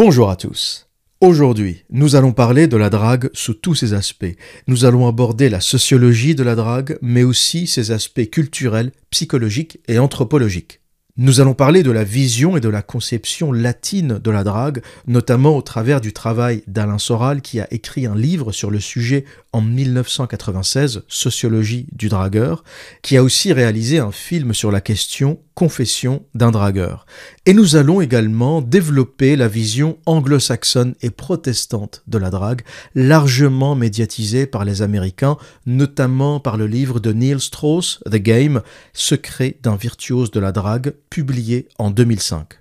Bonjour à tous. Aujourd'hui, nous allons parler de la drague sous tous ses aspects. Nous allons aborder la sociologie de la drague, mais aussi ses aspects culturels, psychologiques et anthropologiques. Nous allons parler de la vision et de la conception latine de la drague, notamment au travers du travail d'Alain Soral qui a écrit un livre sur le sujet en 1996, Sociologie du dragueur, qui a aussi réalisé un film sur la question Confession d'un dragueur. Et nous allons également développer la vision anglo-saxonne et protestante de la drague, largement médiatisée par les Américains, notamment par le livre de Neil Strauss, The Game, Secret d'un virtuose de la drague, publié en 2005.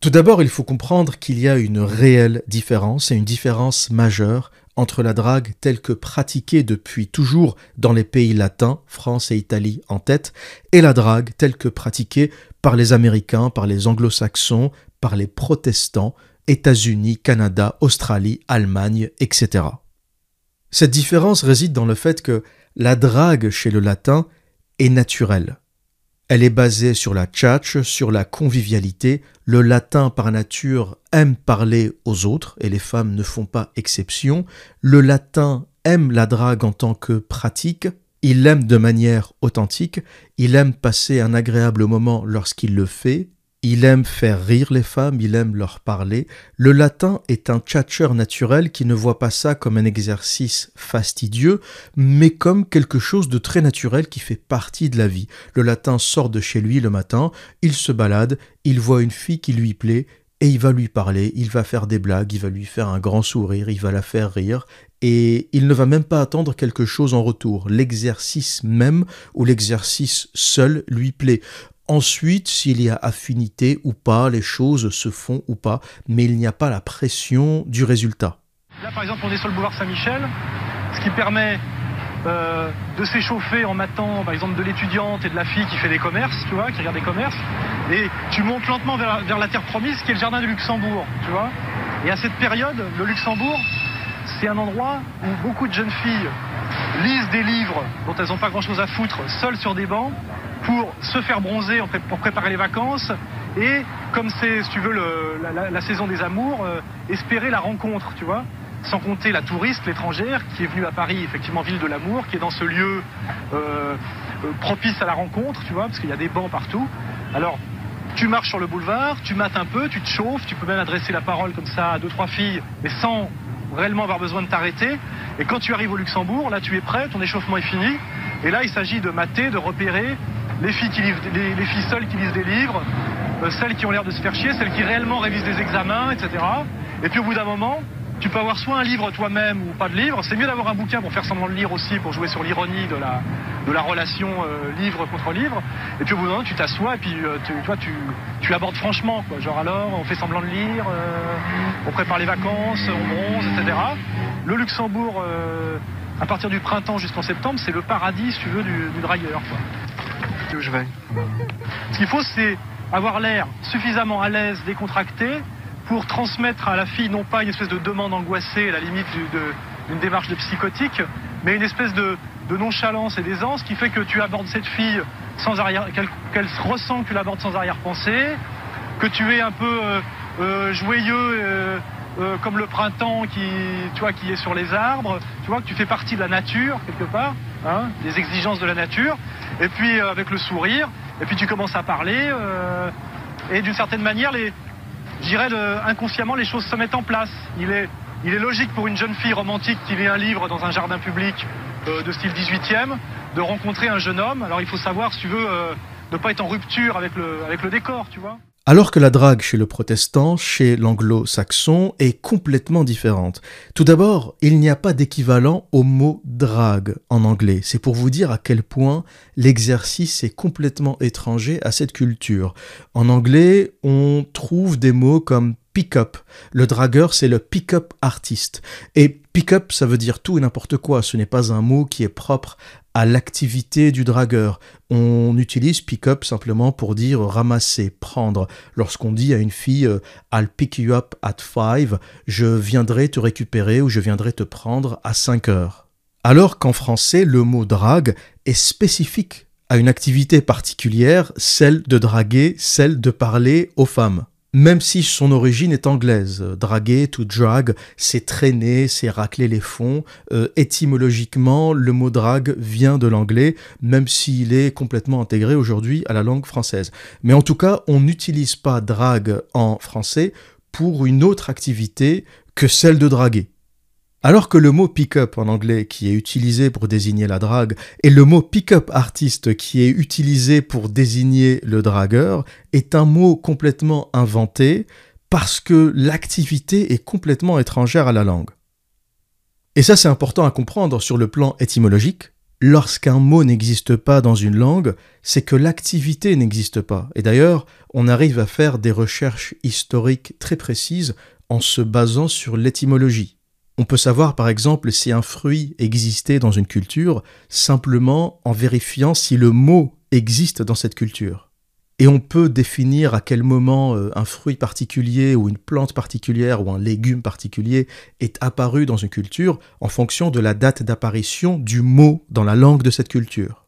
Tout d'abord, il faut comprendre qu'il y a une réelle différence et une différence majeure entre la drague telle que pratiquée depuis toujours dans les pays latins, France et Italie en tête, et la drague telle que pratiquée par les Américains, par les Anglo-Saxons, par les protestants, États-Unis, Canada, Australie, Allemagne, etc. Cette différence réside dans le fait que la drague chez le latin est naturelle. Elle est basée sur la tchatch, sur la convivialité. Le latin par nature aime parler aux autres et les femmes ne font pas exception. Le latin aime la drague en tant que pratique. Il l'aime de manière authentique. Il aime passer un agréable moment lorsqu'il le fait. Il aime faire rire les femmes, il aime leur parler. Le latin est un tchatcheur naturel qui ne voit pas ça comme un exercice fastidieux, mais comme quelque chose de très naturel qui fait partie de la vie. Le latin sort de chez lui le matin, il se balade, il voit une fille qui lui plaît, et il va lui parler, il va faire des blagues, il va lui faire un grand sourire, il va la faire rire, et il ne va même pas attendre quelque chose en retour. L'exercice même ou l'exercice seul lui plaît. Ensuite, s'il y a affinité ou pas, les choses se font ou pas, mais il n'y a pas la pression du résultat. Là, par exemple, on est sur le boulevard Saint-Michel, ce qui permet euh, de s'échauffer en matant, par exemple, de l'étudiante et de la fille qui fait des commerces, tu vois, qui regarde des commerces. Et tu montes lentement vers, vers la terre promise, qui est le jardin du Luxembourg, tu vois. Et à cette période, le Luxembourg, c'est un endroit où beaucoup de jeunes filles lisent des livres dont elles n'ont pas grand-chose à foutre, seules sur des bancs, pour se faire bronzer, pour préparer les vacances, et comme c'est, si tu veux, la, saison des amours, euh, espérer la rencontre, tu vois. Sans compter la touriste, l'étrangère, qui est venue à Paris, effectivement, ville de l'amour, qui est dans ce lieu euh, euh, propice à la rencontre, tu vois, parce qu'il y a des bancs partout. Alors, tu marches sur le boulevard, tu mates un peu, tu te chauffes, tu peux même adresser la parole comme ça à deux, trois filles, mais sans réellement avoir besoin de t'arrêter. Et quand tu arrives au Luxembourg, là tu es prêt, ton échauffement est fini. Et là il s'agit de mater, de repérer les filles, seules qui lisent des livres, euh, celles qui ont l'air de se faire chier, celles qui réellement révisent des examens, etc. Et puis au bout d'un moment, tu peux avoir soit un livre toi-même ou pas de livre. C'est mieux d'avoir un bouquin pour faire semblant de lire aussi, pour jouer sur l'ironie de la, relation euh, livre contre livre. Et puis au bout d'un moment, tu t'assois et puis euh, tu, toi, tu, tu abordes franchement. Quoi. Genre alors, on fait semblant de lire, on prépare les vacances, on bronze, etc. Le Luxembourg, à partir du printemps jusqu'en septembre, c'est le paradis, si tu veux, du, dragueur. Où je vais. Ce qu'il faut, c'est avoir l'air suffisamment à l'aise, décontracté, pour transmettre à la fille non pas une espèce de demande angoissée, à la limite d'une démarche de psychotique, mais une espèce de, nonchalance et d'aisance qui fait que tu abordes cette fille sans arrière, qu'elle qu ressent que tu l'abordes sans arrière-pensée, que tu es un peu euh, euh, joyeux euh, comme le printemps qui, tu vois, qui est sur les arbres, tu vois que tu fais partie de la nature quelque part, hein, des exigences de la nature, et puis avec le sourire, et puis tu commences à parler, et d'une certaine manière les je dirais inconsciemment les choses se mettent en place. Il est, il est logique pour une jeune fille romantique qui lit un livre dans un jardin public euh, de style 18e de rencontrer un jeune homme. Alors il faut savoir, si tu veux, euh, ne pas être en rupture avec le, avec le décor, tu vois. Alors que la drague chez le protestant, chez l'anglo-saxon, est complètement différente. Tout d'abord, il n'y a pas d'équivalent au mot drague en anglais. C'est pour vous dire à quel point l'exercice est complètement étranger à cette culture. En anglais, on trouve des mots comme pick-up. Le dragueur, c'est le pick-up artiste. Pick-up, ça veut dire tout et n'importe quoi. Ce n'est pas un mot qui est propre à l'activité du dragueur. On utilise pick-up simplement pour dire ramasser, prendre. Lorsqu'on dit à une fille euh, I'll pick you up at 5, je viendrai te récupérer ou je viendrai te prendre à 5 heures. Alors qu'en français, le mot drague est spécifique à une activité particulière, celle de draguer, celle de parler aux femmes. Même si son origine est anglaise. Draguer, to drag, c'est traîner, c'est racler les fonds. Euh, étymologiquement, le mot drag vient de l'anglais, même s'il est complètement intégré aujourd'hui à la langue française. Mais en tout cas, on n'utilise pas drag en français pour une autre activité que celle de draguer. Alors que le mot pick-up en anglais qui est utilisé pour désigner la drague et le mot pick-up artiste qui est utilisé pour désigner le dragueur est un mot complètement inventé parce que l'activité est complètement étrangère à la langue. Et ça c'est important à comprendre sur le plan étymologique. Lorsqu'un mot n'existe pas dans une langue, c'est que l'activité n'existe pas. Et d'ailleurs, on arrive à faire des recherches historiques très précises en se basant sur l'étymologie. On peut savoir par exemple si un fruit existait dans une culture simplement en vérifiant si le mot existe dans cette culture. Et on peut définir à quel moment euh, un fruit particulier ou une plante particulière ou un légume particulier est apparu dans une culture en fonction de la date d'apparition du mot dans la langue de cette culture.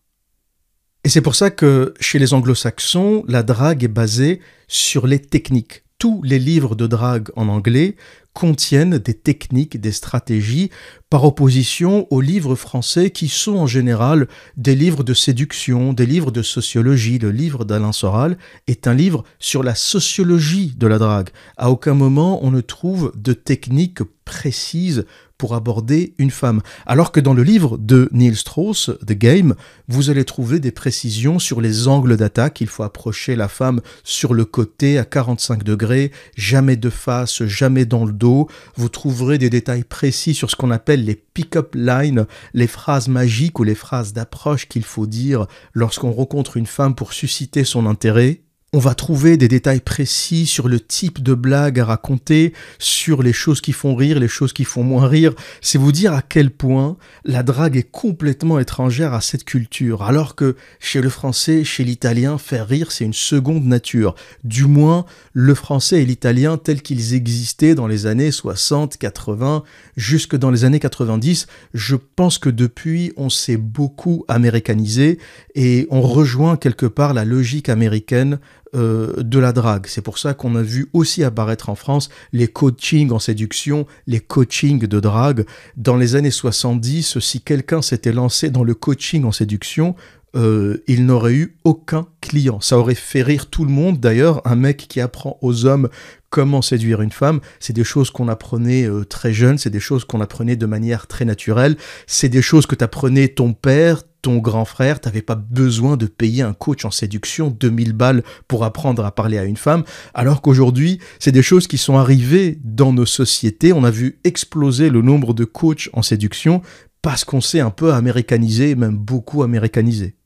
Et c'est pour ça que chez les anglo-saxons, la drague est basée sur les techniques. Tous les livres de drague en anglais contiennent des techniques, des stratégies, par opposition aux livres français qui sont en général des livres de séduction, des livres de sociologie. Le livre d'Alain Soral est un livre sur la sociologie de la drague. À aucun moment on ne trouve de techniques précises pour aborder une femme. Alors que dans le livre de Neil Strauss, The Game, vous allez trouver des précisions sur les angles d'attaque. Il faut approcher la femme sur le côté à 45 degrés, jamais de face, jamais dans le dos. Vous trouverez des détails précis sur ce qu'on appelle les pick-up lines, les phrases magiques ou les phrases d'approche qu'il faut dire lorsqu'on rencontre une femme pour susciter son intérêt. On va trouver des détails précis sur le type de blague à raconter, sur les choses qui font rire, les choses qui font moins rire. C'est vous dire à quel point la drague est complètement étrangère à cette culture, alors que chez le français, chez l'italien, faire rire, c'est une seconde nature. Du moins, le français et l'italien tels qu'ils existaient dans les années 60, 80, jusque dans les années 90, je pense que depuis, on s'est beaucoup américanisé et on rejoint quelque part la logique américaine euh, de la drague. C'est pour ça qu'on a vu aussi apparaître en France les coachings en séduction, les coachings de drague. Dans les années 70, si quelqu'un s'était lancé dans le coaching en séduction, euh, il n'aurait eu aucun client. Ça aurait fait rire tout le monde. D'ailleurs, un mec qui apprend aux hommes comment séduire une femme, c'est des choses qu'on apprenait euh, très jeune, c'est des choses qu'on apprenait de manière très naturelle, c'est des choses que t'apprenait ton père, ton grand frère, t'avais pas besoin de payer un coach en séduction 2000 balles pour apprendre à parler à une femme, alors qu'aujourd'hui, c'est des choses qui sont arrivées dans nos sociétés, on a vu exploser le nombre de coachs en séduction parce qu'on s'est un peu américanisé, même beaucoup américanisé.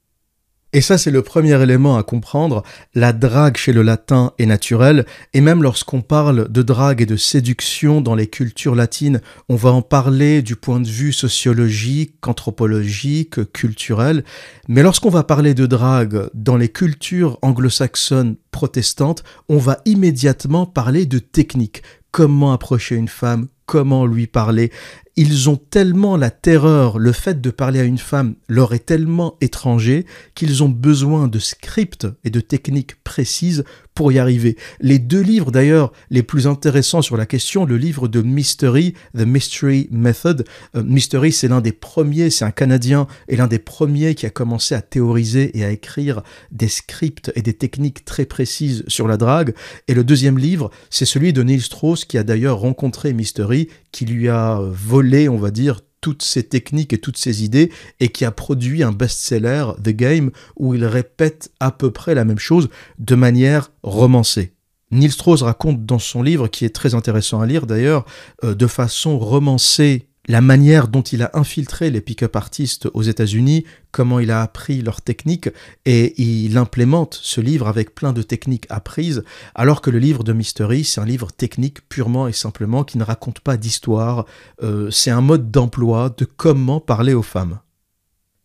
Et ça, c'est le premier élément à comprendre. La drague chez le latin est naturelle, et même lorsqu'on parle de drague et de séduction dans les cultures latines, on va en parler du point de vue sociologique, anthropologique, culturel. Mais lorsqu'on va parler de drague dans les cultures anglo-saxonnes protestantes, on va immédiatement parler de technique. Comment approcher une femme, comment lui parler, ils ont tellement la terreur, le fait de parler à une femme leur est tellement étranger qu'ils ont besoin de scripts et de techniques précises pour y arriver. Les deux livres d'ailleurs les plus intéressants sur la question, le livre de Mystery, The Mystery Method. Euh, Mystery c'est l'un des premiers, c'est un Canadien et l'un des premiers qui a commencé à théoriser et à écrire des scripts et des techniques très précises sur la drague. Et le deuxième livre, c'est celui de Neil Strauss qui a d'ailleurs rencontré Mystery, qui lui a volé on va dire, toutes ces techniques et toutes ces idées et qui a produit un best-seller, The Game, où il répète à peu près la même chose de manière romancée. Neil Strauss raconte dans son livre, qui est très intéressant à lire d'ailleurs, euh, de façon romancée la manière dont il a infiltré les pick-up artistes aux États-Unis, comment il a appris leurs techniques, et il implémente ce livre avec plein de techniques apprises, alors que le livre de Mystery, c'est un livre technique purement et simplement qui ne raconte pas d'histoire, euh, c'est un mode d'emploi de comment parler aux femmes.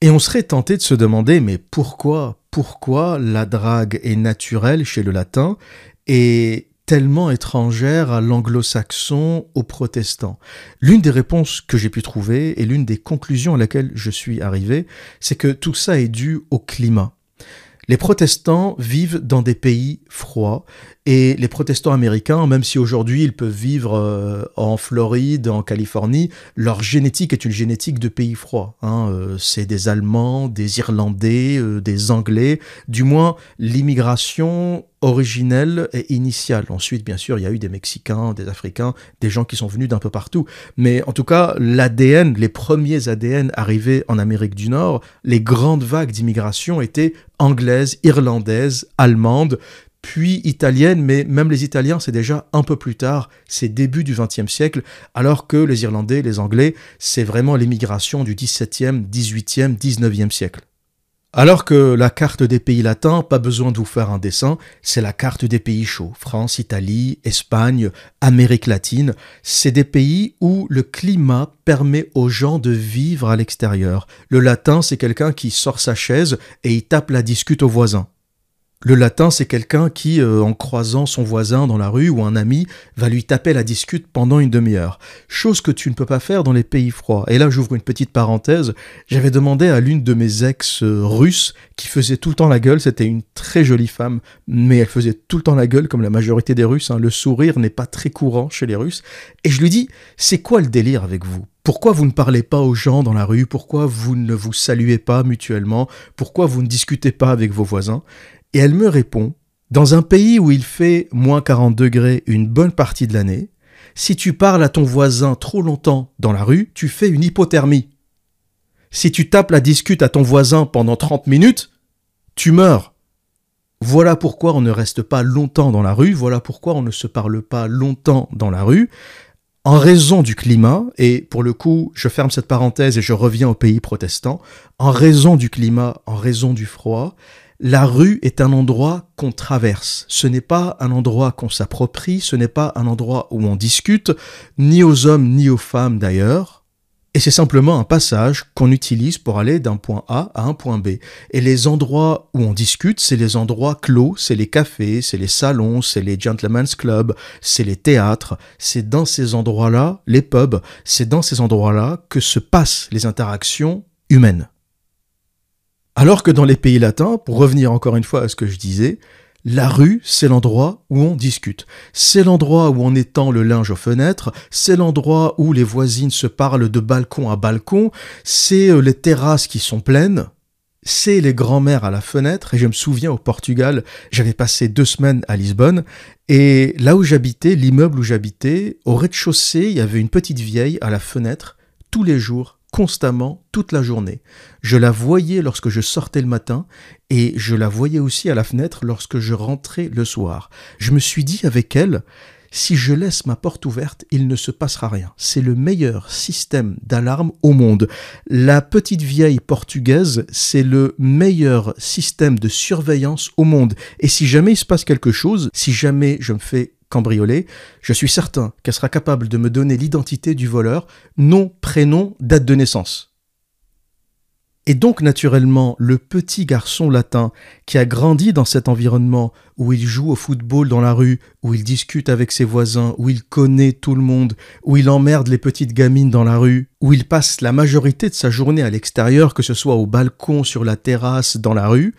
Et on serait tenté de se demander, mais pourquoi, pourquoi la drague est naturelle chez le latin et tellement étrangère à l'anglo-saxon, aux protestants L'une des réponses que j'ai pu trouver et l'une des conclusions à laquelle je suis arrivé, c'est que tout ça est dû au climat. Les protestants vivent dans des pays froids Et les protestants américains, même si aujourd'hui ils peuvent vivre euh, en Floride, en Californie, leur génétique est une génétique de pays froids. Hein. Euh, c'est des Allemands, des Irlandais, euh, des Anglais. Du moins, l'immigration originelle et initiale. Ensuite, bien sûr, il y a eu des Mexicains, des Africains, des gens qui sont venus d'un peu partout. Mais en tout cas, l'ADN, les premiers ADN arrivés en Amérique du Nord, les grandes vagues d'immigration étaient anglaises, irlandaises, allemandes, puis italiennes, mais même les Italiens, c'est déjà un peu plus tard, c'est début du XXe siècle, alors que les Irlandais, les Anglais, c'est vraiment l'immigration du XVIIe, XVIIIe, XIXe siècle. Alors que la carte des pays latins, pas besoin de vous faire un dessin, c'est la carte des pays chauds. France, Italie, Espagne, Amérique latine, c'est des pays où le climat permet aux gens de vivre à l'extérieur. Le latin, c'est quelqu'un qui sort sa chaise et il tape la discute aux voisins. Le latin, c'est quelqu'un qui, euh, en croisant son voisin dans la rue ou un ami, va lui taper la discute pendant une demi-heure. Chose que tu ne peux pas faire dans les pays froids. Et là, j'ouvre une petite parenthèse. J'avais demandé à l'une de mes ex euh, russes qui faisait tout le temps la gueule. C'était une très jolie femme, mais elle faisait tout le temps la gueule comme la majorité des Russes. Hein. Le sourire n'est pas très courant chez les Russes. Et je lui dis, c'est quoi le délire avec vous? Pourquoi vous ne parlez pas aux gens dans la rue? Pourquoi vous ne vous saluez pas mutuellement? Pourquoi vous ne discutez pas avec vos voisins? Et elle me répond, dans un pays où il fait moins 40 degrés une bonne partie de l'année, si tu parles à ton voisin trop longtemps dans la rue, tu fais une hypothermie. Si tu tapes la discute à ton voisin pendant 30 minutes, tu meurs. Voilà pourquoi on ne reste pas longtemps dans la rue, voilà pourquoi on ne se parle pas longtemps dans la rue, en raison du climat, et pour le coup, je ferme cette parenthèse et je reviens au pays protestant, en raison du climat, en raison du froid, la rue est un endroit qu'on traverse. Ce n'est pas un endroit qu'on s'approprie, ce n'est pas un endroit où on discute, ni aux hommes ni aux femmes d'ailleurs. Et c'est simplement un passage qu'on utilise pour aller d'un point A à un point B. Et les endroits où on discute, c'est les endroits clos, c'est les cafés, c'est les salons, c'est les gentlemen's clubs, c'est les théâtres. C'est dans ces endroits-là, les pubs, c'est dans ces endroits-là que se passent les interactions humaines. Alors que dans les pays latins, pour revenir encore une fois à ce que je disais, la rue, c'est l'endroit où on discute. C'est l'endroit où on étend le linge aux fenêtres. C'est l'endroit où les voisines se parlent de balcon à balcon. C'est euh, les terrasses qui sont pleines. C'est les grands-mères à la fenêtre. Et je me souviens au Portugal, j'avais passé deux semaines à Lisbonne. Et là où j'habitais, l'immeuble où j'habitais, au rez-de-chaussée, il y avait une petite vieille à la fenêtre tous les jours constamment toute la journée. Je la voyais lorsque je sortais le matin et je la voyais aussi à la fenêtre lorsque je rentrais le soir. Je me suis dit avec elle, si je laisse ma porte ouverte, il ne se passera rien. C'est le meilleur système d'alarme au monde. La petite vieille portugaise, c'est le meilleur système de surveillance au monde. Et si jamais il se passe quelque chose, si jamais je me fais cambriolée, je suis certain qu'elle sera capable de me donner l'identité du voleur, nom, prénom, date de naissance. Et donc naturellement, le petit garçon latin qui a grandi dans cet environnement où il joue au football dans la rue, où il discute avec ses voisins, où il connaît tout le monde, où il emmerde les petites gamines dans la rue, où il passe la majorité de sa journée à l'extérieur, que ce soit au balcon, sur la terrasse, dans la rue,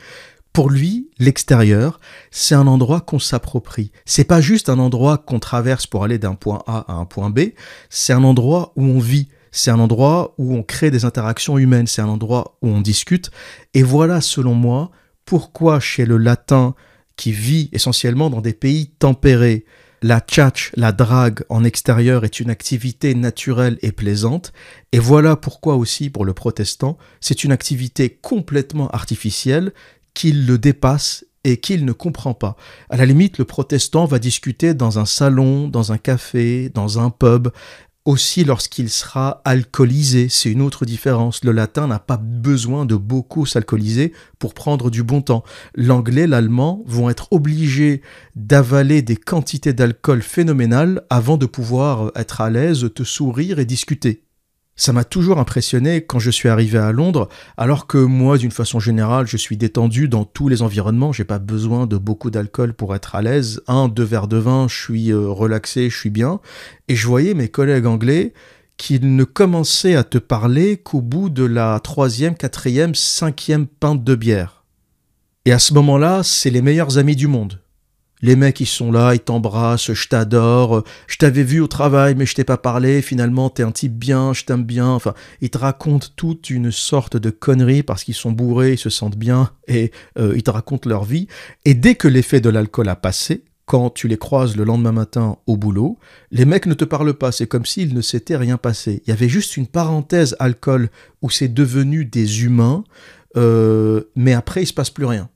pour lui, l'extérieur, c'est un endroit qu'on s'approprie. C'est pas juste un endroit qu'on traverse pour aller d'un point A à un point B, c'est un endroit où on vit, c'est un endroit où on crée des interactions humaines, c'est un endroit où on discute. Et voilà, selon moi, pourquoi chez le latin qui vit essentiellement dans des pays tempérés, la tchatch, la drague en extérieur est une activité naturelle et plaisante, et voilà pourquoi aussi pour le protestant, c'est une activité complètement artificielle qu'il le dépasse et qu'il ne comprend pas. À la limite, le protestant va discuter dans un salon, dans un café, dans un pub, aussi lorsqu'il sera alcoolisé. C'est une autre différence. Le latin n'a pas besoin de beaucoup s'alcooliser pour prendre du bon temps. L'anglais, l'allemand vont être obligés d'avaler des quantités d'alcool phénoménales avant de pouvoir être à l'aise, te sourire et discuter. Ça m'a toujours impressionné quand je suis arrivé à Londres, alors que moi, d'une façon générale, je suis détendu dans tous les environnements, j'ai pas besoin de beaucoup d'alcool pour être à l'aise. Un, deux verres de vin, je suis euh, relaxé, je suis bien. Et je voyais mes collègues anglais qui ne commençaient à te parler qu'au bout de la troisième, quatrième, cinquième pinte de bière. Et à ce moment-là, c'est les meilleurs amis du monde. Les mecs, ils sont là, ils t'embrassent, je t'adore, je t'avais vu au travail, mais je t'ai pas parlé, finalement, t'es un type bien, je t'aime bien. Enfin, ils te racontent toute une sorte de conneries parce qu'ils sont bourrés, ils se sentent bien et euh, ils te racontent leur vie. Et dès que l'effet de l'alcool a passé, quand tu les croises le lendemain matin au boulot, les mecs ne te parlent pas, c'est comme s'il ne s'était rien passé. Il y avait juste une parenthèse alcool où c'est devenu des humains, euh, mais après il se passe plus rien.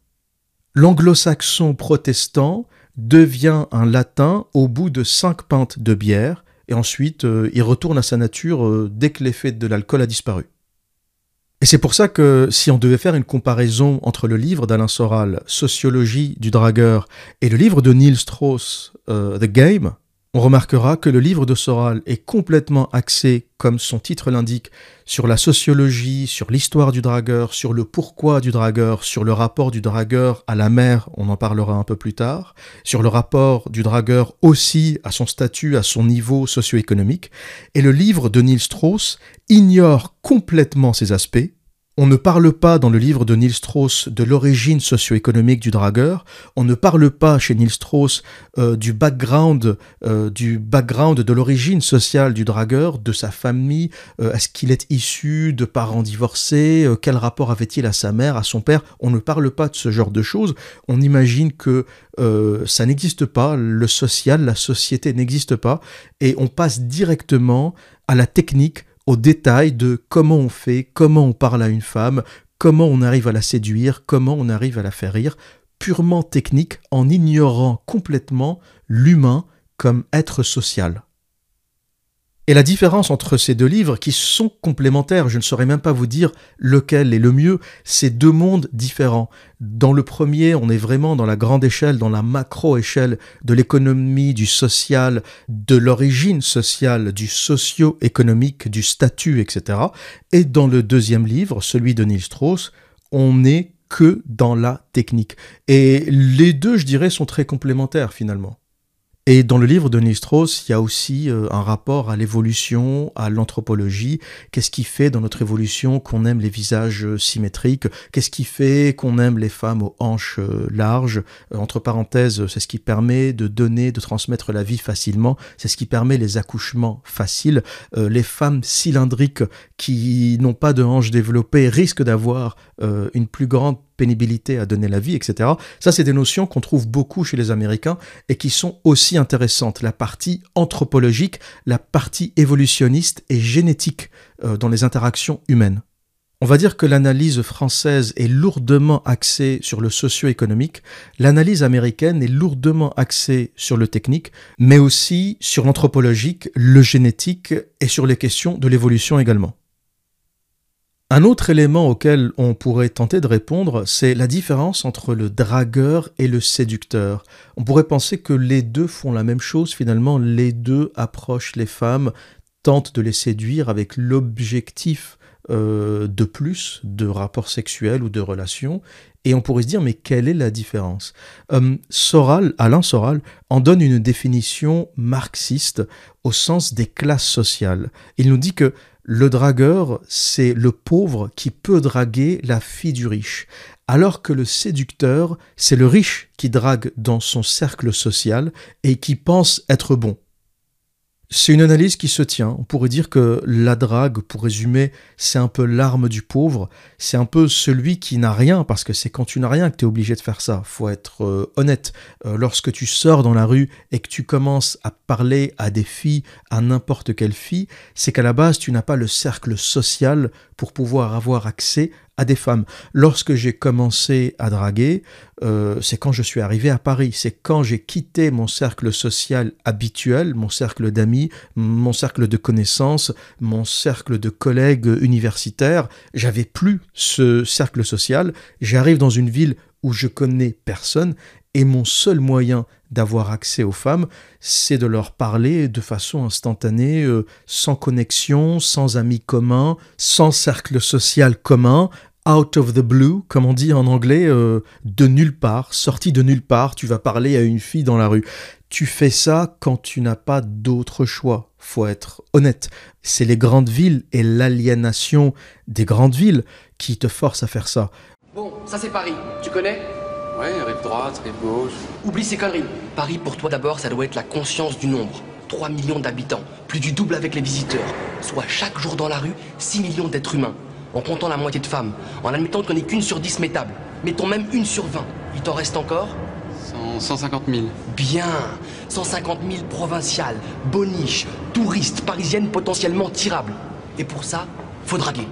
L'anglo-saxon protestant devient un latin au bout de cinq pintes de bière, et ensuite euh, il retourne à sa nature euh, dès que l'effet de l'alcool a disparu. Et c'est pour ça que si on devait faire une comparaison entre le livre d'Alain Soral, Sociologie du dragueur, et le livre de Neil Strauss, euh, The Game, on remarquera que le livre de Soral est complètement axé, comme son titre l'indique, sur la sociologie, sur l'histoire du dragueur, sur le pourquoi du dragueur, sur le rapport du dragueur à la mer, on en parlera un peu plus tard, sur le rapport du dragueur aussi à son statut, à son niveau socio-économique, et le livre de Neil Strauss ignore complètement ces aspects, on ne parle pas dans le livre de Neil Strauss de l'origine socio-économique du dragueur. On ne parle pas chez Neil Strauss euh, du background, euh, du background de l'origine sociale du dragueur, de sa famille. Euh, est-ce qu'il est issu de parents divorcés Quel rapport avait-il à sa mère, à son père? On ne parle pas de ce genre de choses. On imagine que ça n'existe pas. Le social, la société n'existe pas, et on passe directement à la technique au détail de comment on fait, comment on parle à une femme, comment on arrive à la séduire, comment on arrive à la faire rire, purement technique en ignorant complètement l'humain comme être social. Et la différence entre ces deux livres, qui sont complémentaires, je ne saurais même pas vous dire lequel est le mieux, c'est deux mondes différents. Dans le premier, on est vraiment dans la grande échelle, dans la macro-échelle de l'économie, du social, de l'origine sociale, du socio-économique, du statut, etc. Et dans le deuxième livre, celui de Neil Strauss, on n'est que dans la technique. Et les deux, je dirais, sont très complémentaires finalement. Et dans le livre de Nistros, il y a aussi euh, un rapport à l'évolution, à l'anthropologie. Qu'est-ce qui fait dans notre évolution qu'on aime les visages euh, symétriques? Qu'est-ce qui fait qu'on aime les femmes aux hanches euh, larges? Entre parenthèses, c'est ce qui permet de donner, de transmettre la vie facilement. C'est ce qui permet les accouchements faciles. les femmes cylindriques qui n'ont pas de hanches développées risquent d'avoir une plus grande pénibilité à donner la vie, etc. Ça, c'est des notions qu'on trouve beaucoup chez les Américains et qui sont aussi intéressantes. La partie anthropologique, la partie évolutionniste et génétique euh, dans les interactions humaines. On va dire que l'analyse française est lourdement axée sur le socio-économique, l'analyse américaine est lourdement axée sur le technique, mais aussi sur l'anthropologique, le génétique et sur les questions de l'évolution également. Un autre élément auquel on pourrait tenter de répondre, c'est la différence entre le dragueur et le séducteur. On pourrait penser que les deux font la même chose, finalement, les deux approchent les femmes, tentent de les séduire avec l'objectif euh, de plus de rapports sexuels ou de relations, et on pourrait se dire, mais quelle est la différence? Euh, Soral, Alain Soral, en donne une définition marxiste au sens des classes sociales. Il nous dit que le dragueur, c'est le pauvre qui peut draguer la fille du riche, alors que le séducteur, c'est le riche qui drague dans son cercle social et qui pense être bon. C'est une analyse qui se tient. On pourrait dire que la drague, pour résumer, c'est un peu l'arme du pauvre. C'est un peu celui qui n'a rien, parce que c'est quand tu n'as rien que tu es obligé de faire ça. Faut être euh, honnête. Euh, lorsque tu sors dans la rue et que tu commences à parler à des filles, à n'importe quelle fille, c'est qu'à la base, tu n'as pas le cercle social pour pouvoir avoir accès à des femmes. Lorsque j'ai commencé à draguer, euh, c'est quand je suis arrivé à Paris, c'est quand j'ai quitté mon cercle social habituel, mon cercle d'amis, mon cercle de connaissances, mon cercle de collègues universitaires. J'avais plus ce cercle social. J'arrive dans une ville où je connais personne et mon seul moyen d'avoir accès aux femmes, c'est de leur parler de façon instantanée, euh, sans connexion, sans amis communs, sans cercle social commun, out of the blue, comme on dit en anglais, euh, de nulle part, sorti de nulle part, tu vas parler à une fille dans la rue. Tu fais ça quand tu n'as pas d'autre choix. Faut être honnête. C'est les grandes villes et l'aliénation des grandes villes qui te forcent à faire ça. Bon, ça c'est Paris, tu connais? Ouais, rive droite, rive gauche. Oublie ces conneries. Paris, pour toi d'abord, ça doit être la conscience du nombre. 3 millions d'habitants, plus du double avec les visiteurs. Soit chaque jour dans la rue, 6 millions d'êtres humains. En comptant la moitié de femmes, en admettant qu'on n'est qu'une sur 10 métables. Mettons même une sur 20. Il t'en reste encore? 150 000. Bien 150 000 provinciales, boniches, touristes, parisiennes potentiellement tirables. Et pour ça, faut draguer.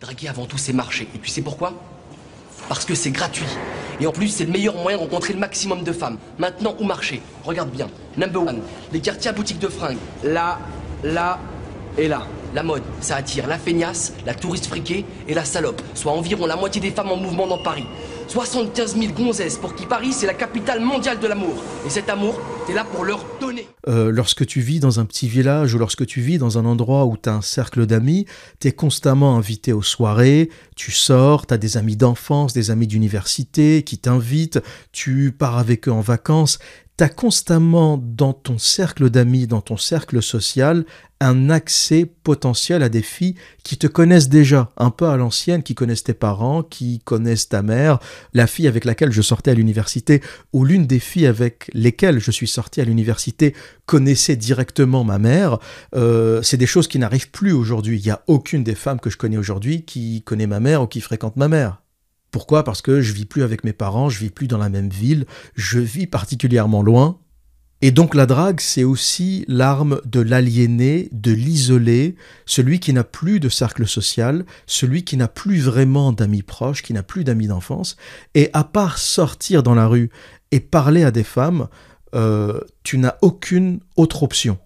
Draguer avant tout, c'est marcher. Et tu sais pourquoi? Parce que c'est gratuit. Et en plus, c'est le meilleur moyen de rencontrer le maximum de femmes. Maintenant, où marcher Regarde bien. Number one, les quartiers à boutique de fringues. Là, là et là. La mode, ça attire la feignasse, la touriste friquée et la salope, soit environ la moitié des femmes en mouvement dans Paris. 75 000 gonzesses pour qui Paris, c'est la capitale mondiale de l'amour. Et cet amour, t'es là pour leur donner. Euh, lorsque tu vis dans un petit village ou lorsque tu vis dans un endroit où tu as un cercle d'amis, tu es constamment invité aux soirées, tu sors, tu as des amis d'enfance, des amis d'université qui t'invitent, tu pars avec eux en vacances, tu constamment dans ton cercle d'amis, dans ton cercle social, un accès potentiel à des filles qui te connaissent déjà, un peu à l'ancienne, qui connaissent tes parents, qui connaissent ta mère, la fille avec laquelle je sortais à l'université, ou l'une des filles avec lesquelles je suis sorti à l'université connaissait directement ma mère. Euh, c'est des choses qui n'arrivent plus aujourd'hui. Il n'y a aucune des femmes que je connais aujourd'hui qui connaît ma mère ou qui fréquente ma mère. Pourquoi? Parce que je vis plus avec mes parents, je vis plus dans la même ville, je vis particulièrement loin. Et donc la drague, c'est aussi l'arme de l'aliéné, de l'isolé, celui qui n'a plus de cercle social, celui qui n'a plus vraiment d'amis proches, qui n'a plus d'amis d'enfance. Et à part sortir dans la rue et parler à des femmes, euh, tu n'as aucune autre option.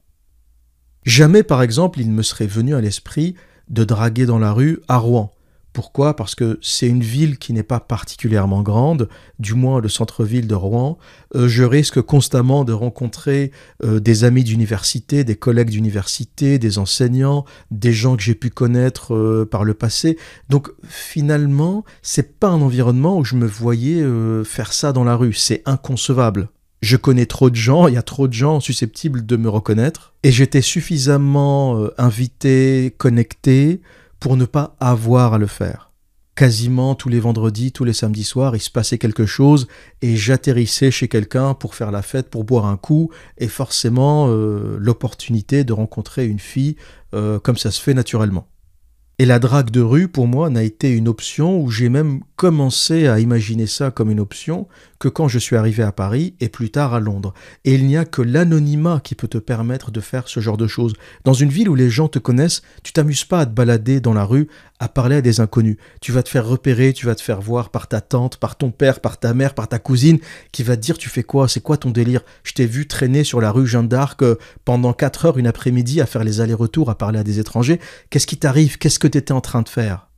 Jamais, par exemple, il me serait venu à l'esprit de draguer dans la rue à Rouen. Pourquoi? Parce que c'est une ville qui n'est pas particulièrement grande, du moins le centre-ville de Rouen. Euh, je risque constamment de rencontrer euh, des amis d'université, des collègues d'université, des enseignants, des gens que j'ai pu connaître euh, par le passé. Donc finalement, c'est pas un environnement où je me voyais faire ça dans la rue. C'est inconcevable. Je connais trop de gens, il y a trop de gens susceptibles de me reconnaître, et j'étais suffisamment invité, connecté, pour ne pas avoir à le faire. Quasiment tous les vendredis, tous les samedis soirs, il se passait quelque chose et j'atterrissais chez quelqu'un pour faire la fête, pour boire un coup et forcément euh, l'opportunité de rencontrer une fille euh, comme ça se fait naturellement. Et la drague de rue, pour moi, n'a été une option où j'ai même commencé à imaginer ça comme une option que quand je suis arrivé à Paris et plus tard à Londres. Et il n'y a que l'anonymat qui peut te permettre de faire ce genre de choses. Dans une ville où les gens te connaissent, tu t'amuses pas à te balader dans la rue, à parler à des inconnus. Tu vas te faire repérer, tu vas te faire voir par ta tante, par ton père, par ta mère, par ta cousine, qui va te dire tu fais quoi, c'est quoi ton délire? Je t'ai vu traîner sur la rue Jeanne d'Arc euh, pendant 4 heures une après-midi à faire les allers-retours, à parler à des étrangers. Qu'est-ce qui t'arrive? Qu'est-ce que tu étais en train de faire?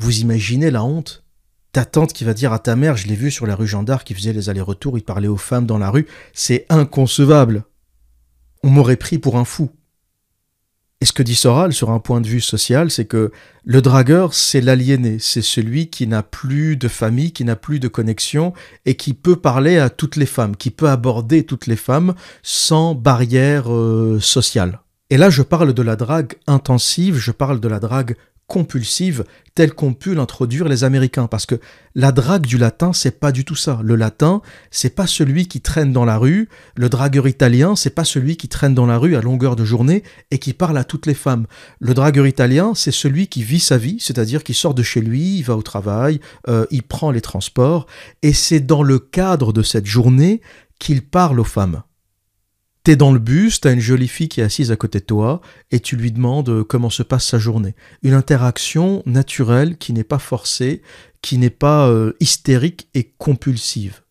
Vous imaginez la honte? Ta tante qui va dire à ta mère, je l'ai vu sur la rue d'Arc, qui faisait les allers-retours, il parlait aux femmes dans la rue, c'est inconcevable. On m'aurait pris pour un fou. Et ce que dit Soral sur un point de vue social, c'est que le dragueur, c'est l'aliéné, c'est celui qui n'a plus de famille, qui n'a plus de connexion et qui peut parler à toutes les femmes, qui peut aborder toutes les femmes sans barrière euh, sociale. Et là, je parle de la drague intensive, je parle de la drague compulsive telle qu'ont pu l'introduire les Américains. Parce que la drague du latin, c'est pas du tout ça. Le latin, c'est pas celui qui traîne dans la rue. Le dragueur italien, c'est pas celui qui traîne dans la rue à longueur de journée et qui parle à toutes les femmes. Le dragueur italien, c'est celui qui vit sa vie, c'est-à-dire qui sort de chez lui, il va au travail, euh, il prend les transports, et c'est dans le cadre de cette journée qu'il parle aux femmes. T'es dans le bus, t'as une jolie fille qui est assise à côté de toi, et tu lui demandes euh, comment se passe sa journée. Une interaction naturelle qui n'est pas forcée, qui n'est pas euh, hystérique et compulsive.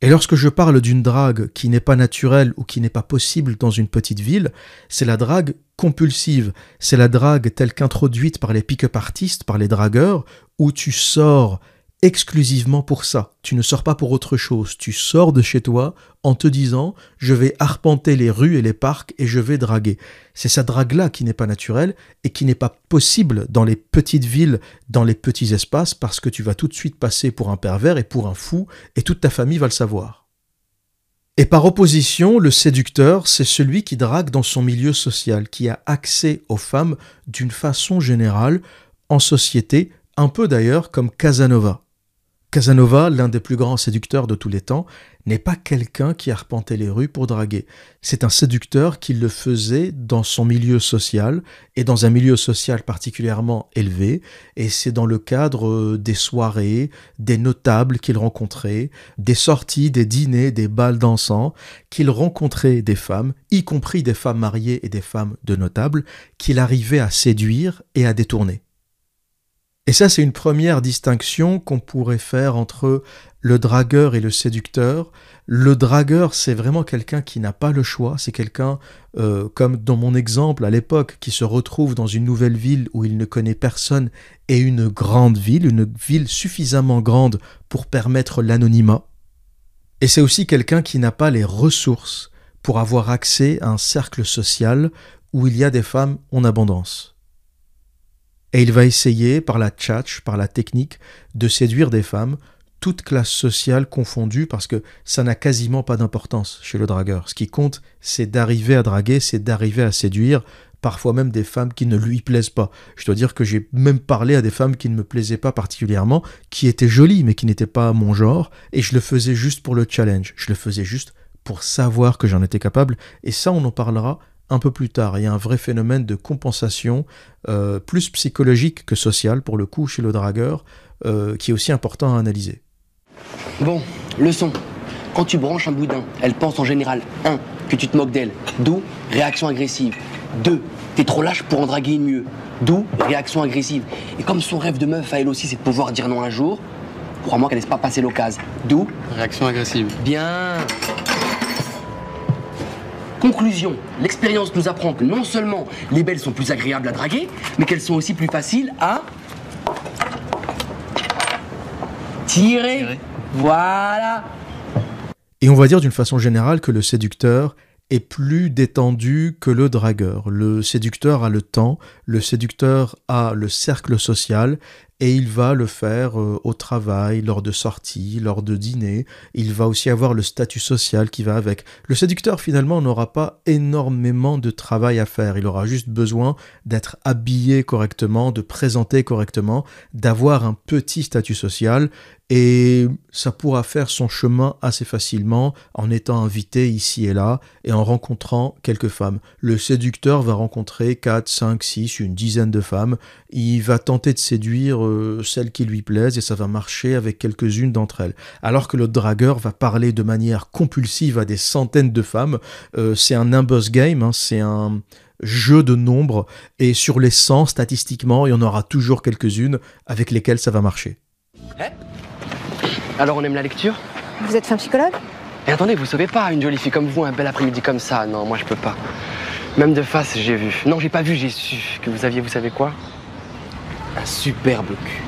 Et lorsque je parle d'une drague qui n'est pas naturelle ou qui n'est pas possible dans une petite ville, c'est la drague compulsive, c'est la drague telle qu'introduite par les pick-up artistes, par les dragueurs, où tu sors exclusivement pour ça. Tu ne sors pas pour autre chose. Tu sors de chez toi en te disant je vais arpenter les rues et les parcs et je vais draguer. C'est cette drague-là qui n'est pas naturelle et qui n'est pas possible dans les petites villes, dans les petits espaces, parce que tu vas tout de suite passer pour un pervers et pour un fou et toute ta famille va le savoir. Et par opposition, le séducteur, c'est celui qui drague dans son milieu social, qui a accès aux femmes d'une façon générale, en société, un peu d'ailleurs comme Casanova. Casanova, l'un des plus grands séducteurs de tous les temps, n'est pas quelqu'un qui arpentait les rues pour draguer. C'est un séducteur qui le faisait dans son milieu social, et dans un milieu social particulièrement élevé, et c'est dans le cadre euh, des soirées, des notables qu'il rencontrait, des sorties, des dîners, des balles dansants, qu'il rencontrait des femmes, y compris des femmes mariées et des femmes de notables, qu'il arrivait à séduire et à détourner. Et ça, c'est une première distinction qu'on pourrait faire entre le dragueur et le séducteur. Le dragueur, c'est vraiment quelqu'un qui n'a pas le choix, c'est quelqu'un, euh, comme dans mon exemple à l'époque, qui se retrouve dans une nouvelle ville où il ne connaît personne et une grande ville, une ville suffisamment grande pour permettre l'anonymat. Et c'est aussi quelqu'un qui n'a pas les ressources pour avoir accès à un cercle social où il y a des femmes en abondance et il va essayer, par la tchatch, par la technique, de séduire des femmes, toutes classes sociales confondues, parce que ça n'a quasiment pas d'importance chez le dragueur. Ce qui compte, c'est d'arriver à draguer, c'est d'arriver à séduire, parfois même des femmes qui ne lui plaisent pas. Je dois dire que j'ai même parlé à des femmes qui ne me plaisaient pas particulièrement, qui étaient jolies, mais qui n'étaient pas mon genre, et je le faisais juste pour le challenge, je le faisais juste pour savoir que j'en étais capable, et ça on en parlera un peu plus tard. Il y a un vrai phénomène de compensation, euh, plus psychologique que social pour le coup chez le dragueur, euh, qui est aussi important à analyser. Bon, leçon. Quand tu branches un boudin, elle pense en général 1. que tu te moques d'elle, d'où réaction agressive. 2. T'es trop lâche pour en draguer une mieux, d'où réaction agressive. Et comme son rêve de meuf à elle aussi, c'est de pouvoir dire non un jour, crois-moi qu'elle laisse pas passer l'occasion. D'où Réaction agressive. Bien. Conclusion, l'expérience nous apprend que non seulement les belles sont plus agréables à draguer, mais qu'elles sont aussi plus faciles à tirer. Voilà. Et on va dire d'une façon générale que le séducteur est plus détendu que le dragueur. Le séducteur a le temps, le séducteur a le cercle social et il va le faire euh, au travail, lors de sorties, lors de dîners. Il va aussi avoir le statut social qui va avec. Le séducteur finalement n'aura pas énormément de travail à faire. Il aura juste besoin d'être habillé correctement, de présenter correctement, d'avoir un petit statut social et ça pourra faire son chemin assez facilement en étant invité ici et là et en rencontrant quelques femmes. Le séducteur va rencontrer 4, 5, 6, une dizaine de femmes. Il va tenter de séduire euh, celles qui lui plaisent et ça va marcher avec quelques-unes d'entre elles. Alors que le dragueur va parler de manière compulsive à des centaines de femmes. Euh, c'est un numbers game, hein, c'est un jeu de nombres et sur les 100 statistiquement, il y en aura toujours quelques-unes avec lesquelles ça va marcher. Eh? Alors on aime la lecture Vous êtes fin psychologue Et attendez, vous savez pas, une jolie fille comme vous, un bel après-midi comme ça, non, moi je peux pas. Même de face, j'ai vu. Non, j'ai pas vu, j'ai su que vous aviez, vous savez quoi? Un superbe cul.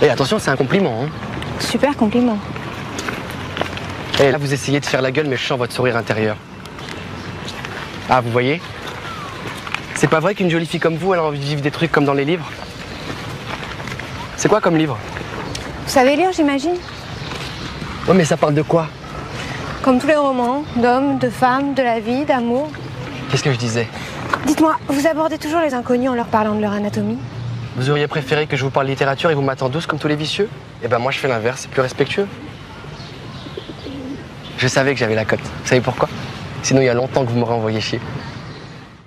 Et attention, c'est un compliment, hein. Super compliment. Et là, vous essayez de faire la gueule, mais je sens votre sourire intérieur. Ah, vous voyez? C'est pas vrai qu'une jolie fille comme vous, elle a envie de vivre des trucs comme dans les livres? C'est quoi comme livre? Vous savez lire, j'imagine Ouais, mais ça parle de quoi Comme tous les romans, d'hommes, de femmes, de la vie, d'amour. Qu'est-ce que je disais Dites-moi, vous abordez toujours les inconnus en leur parlant de leur anatomie Vous auriez préféré que je vous parle littérature et vous m'attendez douce comme tous les vicieux Eh ben moi je fais l'inverse, c'est plus respectueux. Je savais que j'avais la cote. Vous savez pourquoi? Sinon il y a longtemps que vous m'aurez envoyé chier.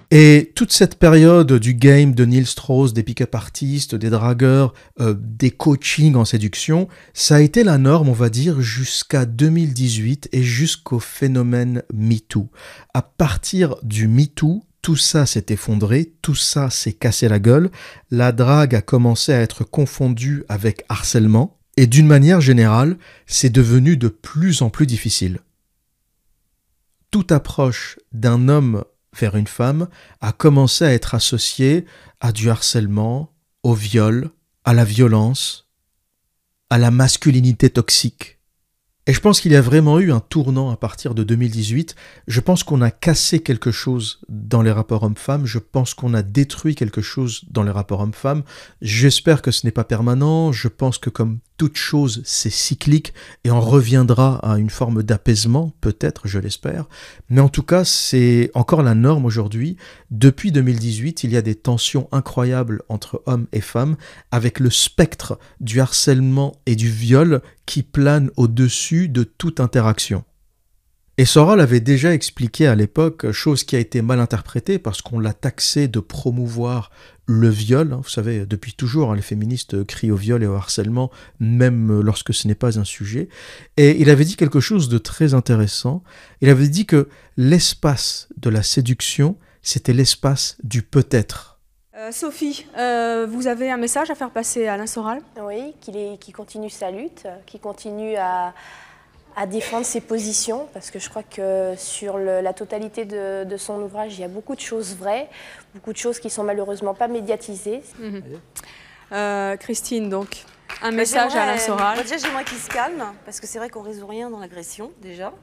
Et toute cette période du game de Neil Strauss, des pick-up artistes, des dragueurs, euh, des coachings en séduction, ça a été la norme, on va dire, jusqu'à 2018 et jusqu'au phénomène MeToo. À partir du MeToo, tout ça s'est effondré, tout ça s'est cassé la gueule, la drague a commencé à être confondue avec harcèlement, et d'une manière générale, c'est devenu de plus en plus difficile. Toute approche d'un homme vers une femme a commencé à être associée à du harcèlement, au viol, à la violence, à la masculinité toxique. Et je pense qu'il y a vraiment eu un tournant à partir de 2018. Je pense qu'on a cassé quelque chose dans les rapports hommes-femmes. Je pense qu'on a détruit quelque chose dans les rapports hommes-femmes. J'espère que ce n'est pas permanent. Je pense que comme toute chose, c'est cyclique et on reviendra à une forme d'apaisement, peut-être, je l'espère. Mais en tout cas, c'est encore la norme aujourd'hui. Depuis 2018, il y a des tensions incroyables entre hommes et femmes avec le spectre du harcèlement et du viol qui plane au-dessus de toute interaction. Et Soral avait déjà expliqué à l'époque, chose qui a été mal interprétée parce qu'on l'a taxé de promouvoir le viol. Hein. Vous savez, depuis toujours, hein, les féministes crient au viol et au harcèlement, même lorsque ce n'est pas un sujet. Et il avait dit quelque chose de très intéressant. Il avait dit que l'espace de la séduction, c'était l'espace du peut-être. Euh, Sophie, euh, vous avez un message à faire passer à Alain Soral? Oui, qu'il continue sa lutte, qu'il continue à, défendre ses positions, parce que je crois que sur la totalité de, son ouvrage, il y a beaucoup de choses vraies, beaucoup de choses qui sont malheureusement pas médiatisées. Mhm. Euh, Christine, donc, un message à Alain Soral. déjà, j'aimerais qu'il se calme, parce que c'est vrai qu'on résout rien dans l'agression, déjà.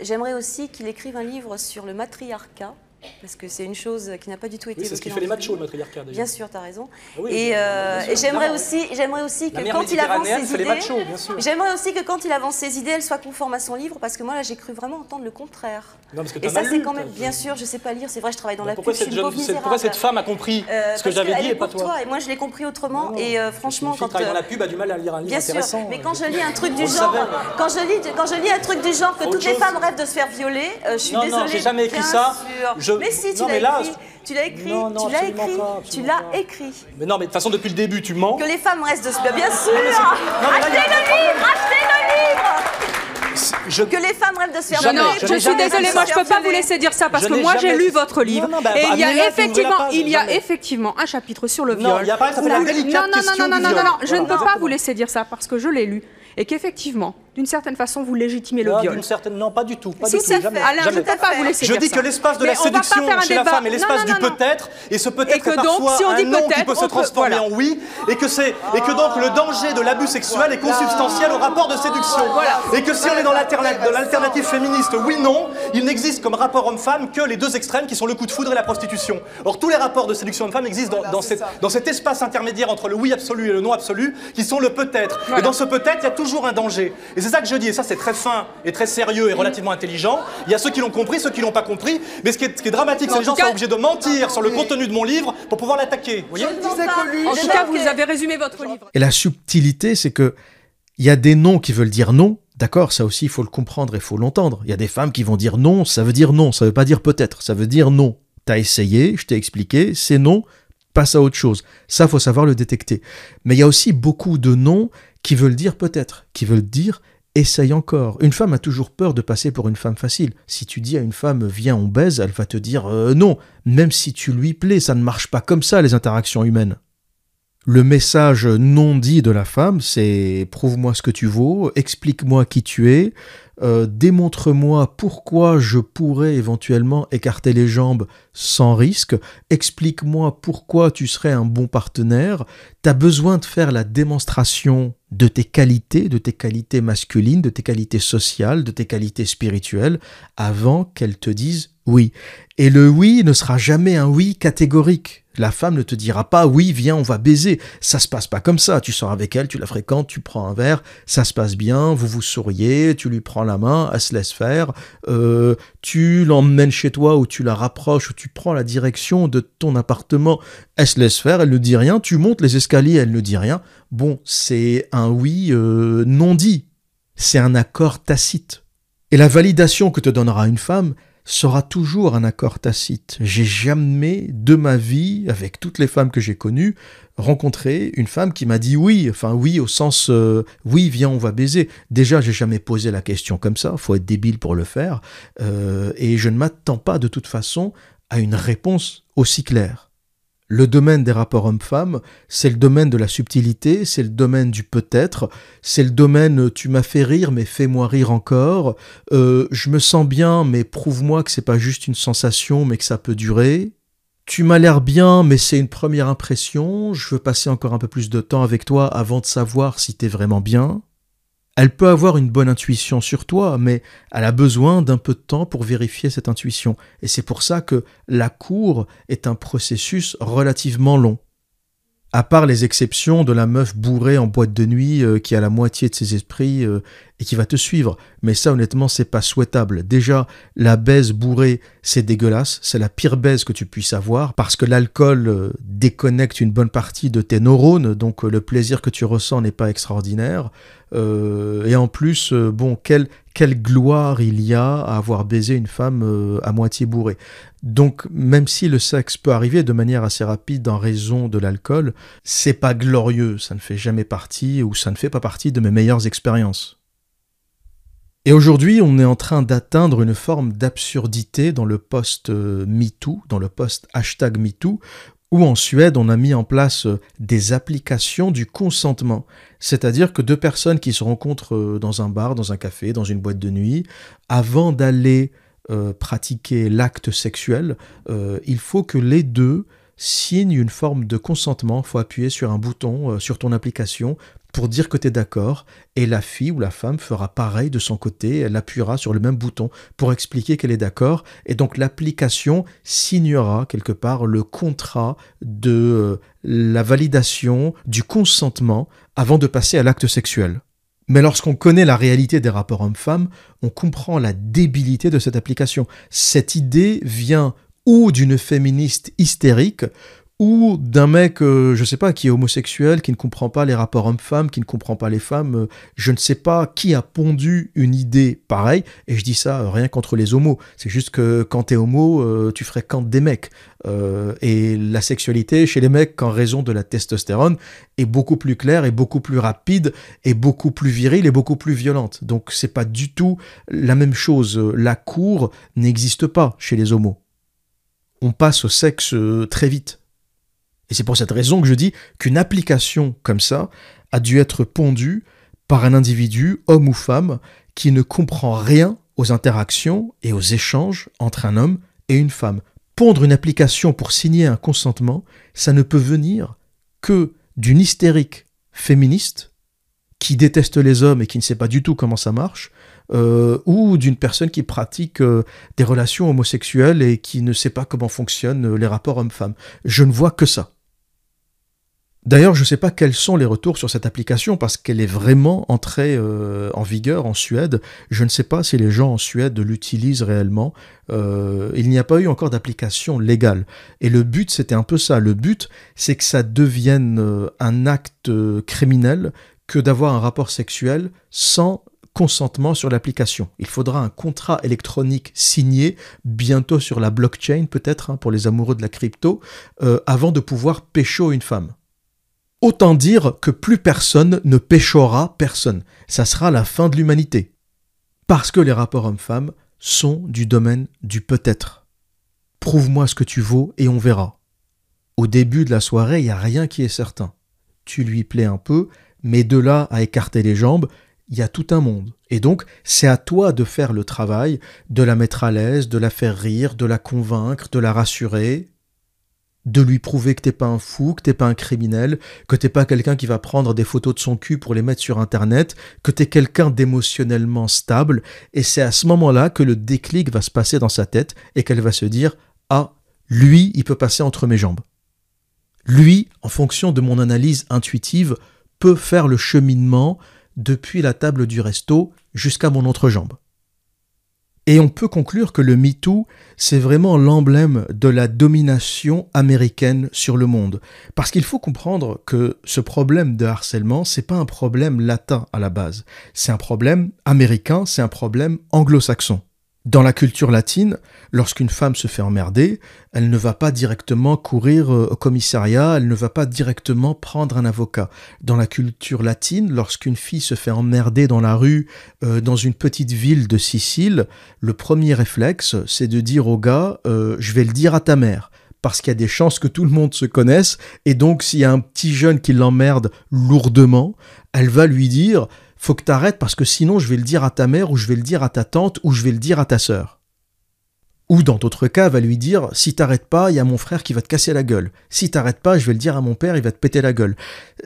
j'aimerais aussi qu'il écrive un livre sur le matriarcat, parce que c'est une chose qui n'a pas du tout été. Oui, c'est ce qui fait les machos, le matriarcat. Bien sûr, tu as raison. Ah euh, et, j'aimerais aussi, j'aimerais aussi que quand il avance ses idées, j'aimerais aussi que quand il avance ses idées, elles soient conformes à son livre, parce que moi là, j'ai cru vraiment entendre le contraire. Non, parce que et ça, c'est quand même, bien sûr, je sais pas lire. C'est vrai, je travaille dans la pub. Pourquoi cette femme a compris euh, ce que j'avais dit et pas toi, Et moi, je l'ai compris autrement. Et euh, franchement, quand travaille dans la pub, a du mal à lire un livre intéressant. Mais quand je lis un truc du genre, quand je lis, quand je lis un truc du genre que toutes les femmes rêvent de se faire violer, je suis désolée. Non, j'ai jamais écrit ça. Mais si, tu l'as tu l'as écrit, tu l'as écrit, tu l'as écrit. Mais non, mais de toute façon, depuis le début, tu mens. Que les femmes restent de Bien sûr. Achetez le livre Achetez le livre. Que les femmes rêvent de se faire Non, non, je suis désolée, moi je peux pas vous laisser dire ça parce que moi j'ai lu votre livre bah, et il y a effectivement, il y a effectivement un chapitre sur le viol. Non, il y a pas non, non, non, non, non, non, non, je ne peux pas vous laisser dire ça parce que je l'ai lu et qu'effectivement, d'une certaine façon, vous légitimez le viol. Certaine... Non, pas du tout. Pas si du tout. Jamais, Alain, je ne peux pas vous laisser je dire dis que l'espace de la séduction chez la femme est l'espace du peut-être, et ce peut-être est parfois si on dit un non qui peut se transformer en oui, et que, c'est, et que donc le danger de l'abus sexuel est consubstantiel au rapport de séduction. Et que si on est dans l'alternative féministe oui-non, il n'existe comme rapport homme-femme que les deux extrêmes qui sont le coup de foudre et la prostitution. Or, tous les rapports de séduction homme-femme existent dans, dans, cet espace intermédiaire entre le oui absolu et le non absolu, qui sont le peut-être. Et dans ce peut-être, il y a toujours un danger. Et c'est ça que je dis, et ça c'est très fin et très sérieux et relativement intelligent. Il y a ceux qui l'ont compris, ceux qui l'ont pas compris. Mais ce qui est, dramatique, c'est que les gens sont obligés de mentir sur le contenu de mon livre pour pouvoir l'attaquer. Vous voyez En tout cas, vous avez résumé votre livre. Et la subtilité, c'est que il y a des noms qui veulent dire non. D'accord, ça aussi, il faut le comprendre et il faut l'entendre. Il y a des femmes qui vont dire non, ça veut dire non, ça veut pas dire peut-être, ça veut dire non. T'as essayé, je t'ai expliqué, c'est non, passe à autre chose. Ça, faut savoir le détecter. Mais il y a aussi beaucoup de noms qui veulent dire peut-être, qui veulent dire essaye encore. Une femme a toujours peur de passer pour une femme facile. Si tu dis à une femme viens on baise, elle va te dire euh, non, même si tu lui plais, ça ne marche pas comme ça les interactions humaines. Le message non dit de la femme, c'est prouve-moi ce que tu vaux, explique-moi qui tu es, euh, démontre-moi pourquoi je pourrais éventuellement écarter les jambes sans risque, explique-moi pourquoi tu serais un bon partenaire, tu as besoin de faire la démonstration de tes qualités, de tes qualités masculines, de tes qualités sociales, de tes qualités spirituelles, avant qu'elle te dise oui. Et le oui ne sera jamais un oui catégorique. La femme ne te dira pas oui, viens, on va baiser. Ça se passe pas comme ça. Tu sors avec elle, tu la fréquentes, tu prends un verre, ça se passe bien, vous vous souriez, tu lui prends la main, elle se laisse faire, euh, tu l'emmènes chez toi ou tu la rapproches ou tu prends la direction de ton appartement, elle se laisse faire, elle ne dit rien, tu montes les escaliers, elle ne dit rien. Bon, c'est un oui euh, non dit. C'est un accord tacite. Et la validation que te donnera une femme, sera toujours un accord tacite. J'ai jamais de ma vie, avec toutes les femmes que j'ai connues, rencontré une femme qui m'a dit oui, enfin oui au sens euh, oui viens on va baiser. Déjà j'ai jamais posé la question comme ça, faut être débile pour le faire, euh, et je ne m'attends pas de toute façon à une réponse aussi claire. Le domaine des rapports hommes-femmes, c'est le domaine de la subtilité, c'est le domaine du peut-être, c'est le domaine tu m'as fait rire mais fais-moi rire encore, euh, je me sens bien mais prouve-moi que c'est pas juste une sensation mais que ça peut durer. Tu m'as l'air bien mais c'est une première impression, je veux passer encore un peu plus de temps avec toi avant de savoir si t'es vraiment bien. Elle peut avoir une bonne intuition sur toi, mais elle a besoin d'un peu de temps pour vérifier cette intuition. Et c'est pour ça que la cour est un processus relativement long à part les exceptions de la meuf bourrée en boîte de nuit euh, qui a la moitié de ses esprits euh, et qui va te suivre. Mais ça, honnêtement, c'est pas souhaitable. Déjà, la baise bourrée, c'est dégueulasse. C'est la pire baise que tu puisses avoir parce que l'alcool euh, déconnecte une bonne partie de tes neurones, donc le plaisir que tu ressens n'est pas extraordinaire. et en plus, bon, quel, quelle gloire il y a à avoir baisé une femme à moitié bourrée. Donc, même si le sexe peut arriver de manière assez rapide en raison de l'alcool, c'est pas glorieux, ça ne fait jamais partie ou ça ne fait pas partie de mes meilleures expériences. Et aujourd'hui, on est en train d'atteindre une forme d'absurdité dans le post euh, MeToo, dans le post hashtag MeToo, où en Suède, on a mis en place euh, des applications du consentement. C'est-à-dire que deux personnes qui se rencontrent euh, dans un bar, dans un café, dans une boîte de nuit, avant d'aller euh, pratiquer l'acte sexuel, euh, il faut que les deux signent une forme de consentement. Il faut appuyer sur un bouton euh, sur ton application pour dire que tu es d'accord, et la fille ou la femme fera pareil de son côté, elle appuiera sur le même bouton pour expliquer qu'elle est d'accord, et donc l'application signera quelque part le contrat de la validation du consentement avant de passer à l'acte sexuel. Mais lorsqu'on connaît la réalité des rapports hommes-femmes, on comprend la débilité de cette application. Cette idée vient ou d'une féministe hystérique, ou d'un mec, euh, je sais pas, qui est homosexuel, qui ne comprend pas les rapports hommes-femmes, qui ne comprend pas les femmes, euh, je ne sais pas qui a pondu une idée pareille, et je dis ça euh, rien contre les homos, c'est juste que quand t'es homo, tu fréquentes des mecs, et la sexualité chez les mecs, en raison de la testostérone, est beaucoup plus claire, et beaucoup plus rapide, et beaucoup plus virile, et beaucoup plus violente. Donc c'est pas du tout la même chose. La cour n'existe pas chez les homos. On passe au sexe très vite. Et c'est pour cette raison que je dis qu'une application comme ça a dû être pondue par un individu, homme ou femme, qui ne comprend rien aux interactions et aux échanges entre un homme et une femme. Pondre une application pour signer un consentement, ça ne peut venir que d'une hystérique féministe qui déteste les hommes et qui ne sait pas du tout comment ça marche, euh, ou d'une personne qui pratique euh, des relations homosexuelles et qui ne sait pas comment fonctionnent les rapports hommes-femmes. Je ne vois que ça. D'ailleurs, je ne sais pas quels sont les retours sur cette application parce qu'elle est vraiment entrée euh, en vigueur en Suède. Je ne sais pas si les gens en Suède l'utilisent réellement. Euh, il n'y a pas eu encore d'application légale. Et le but, c'était un peu ça. Le but, c'est que ça devienne euh, un acte criminel que d'avoir un rapport sexuel sans consentement sur l'application. Il faudra un contrat électronique signé, bientôt sur la blockchain peut-être, hein, pour les amoureux de la crypto, avant de pouvoir pécho une femme. Autant dire que plus personne ne péchera personne. Ça sera la fin de l'humanité. Parce que les rapports hommes-femmes sont du domaine du peut-être. Prouve-moi ce que tu vaux et on verra. Au début de la soirée, il n'y a rien qui est certain. Tu lui plais un peu, mais de là à écarter les jambes, il y a tout un monde. Et donc, c'est à toi de faire le travail, de la mettre à l'aise, de la faire rire, de la convaincre, de la rassurer, de lui prouver que t'es pas un fou, que t'es pas un criminel, que t'es pas quelqu'un qui va prendre des photos de son cul pour les mettre sur internet, que t'es quelqu'un d'émotionnellement stable, et c'est à ce moment-là que le déclic va se passer dans sa tête et qu'elle va se dire Ah, lui, il peut passer entre mes jambes. Lui, en fonction de mon analyse intuitive, peut faire le cheminement depuis la table du resto jusqu'à mon entrejambe. Et on peut conclure que le MeToo, c'est vraiment l'emblème de la domination américaine sur le monde. Parce qu'il faut comprendre que ce problème de harcèlement, c'est pas un problème latin à la base. C'est un problème américain, c'est un problème anglo-saxon. Dans la culture latine, lorsqu'une femme se fait emmerder, elle ne va pas directement courir euh, au commissariat, elle ne va pas directement prendre un avocat. Dans la culture latine, lorsqu'une fille se fait emmerder dans la rue, euh, dans une petite ville de Sicile, le premier réflexe, c'est de dire au gars, euh, je vais le dire à ta mère parce qu'il y a des chances que tout le monde se connaisse, et donc s'il y a un petit jeune qui l'emmerde lourdement, elle va lui dire faut que t'arrêtes parce que sinon je vais le dire à ta mère ou je vais le dire à ta tante ou je vais le dire à ta sœur. Ou dans d'autres cas, va lui dire si t'arrêtes pas, il y a mon frère qui va te casser la gueule. Si t'arrêtes pas, je vais le dire à mon père, il va te péter la gueule.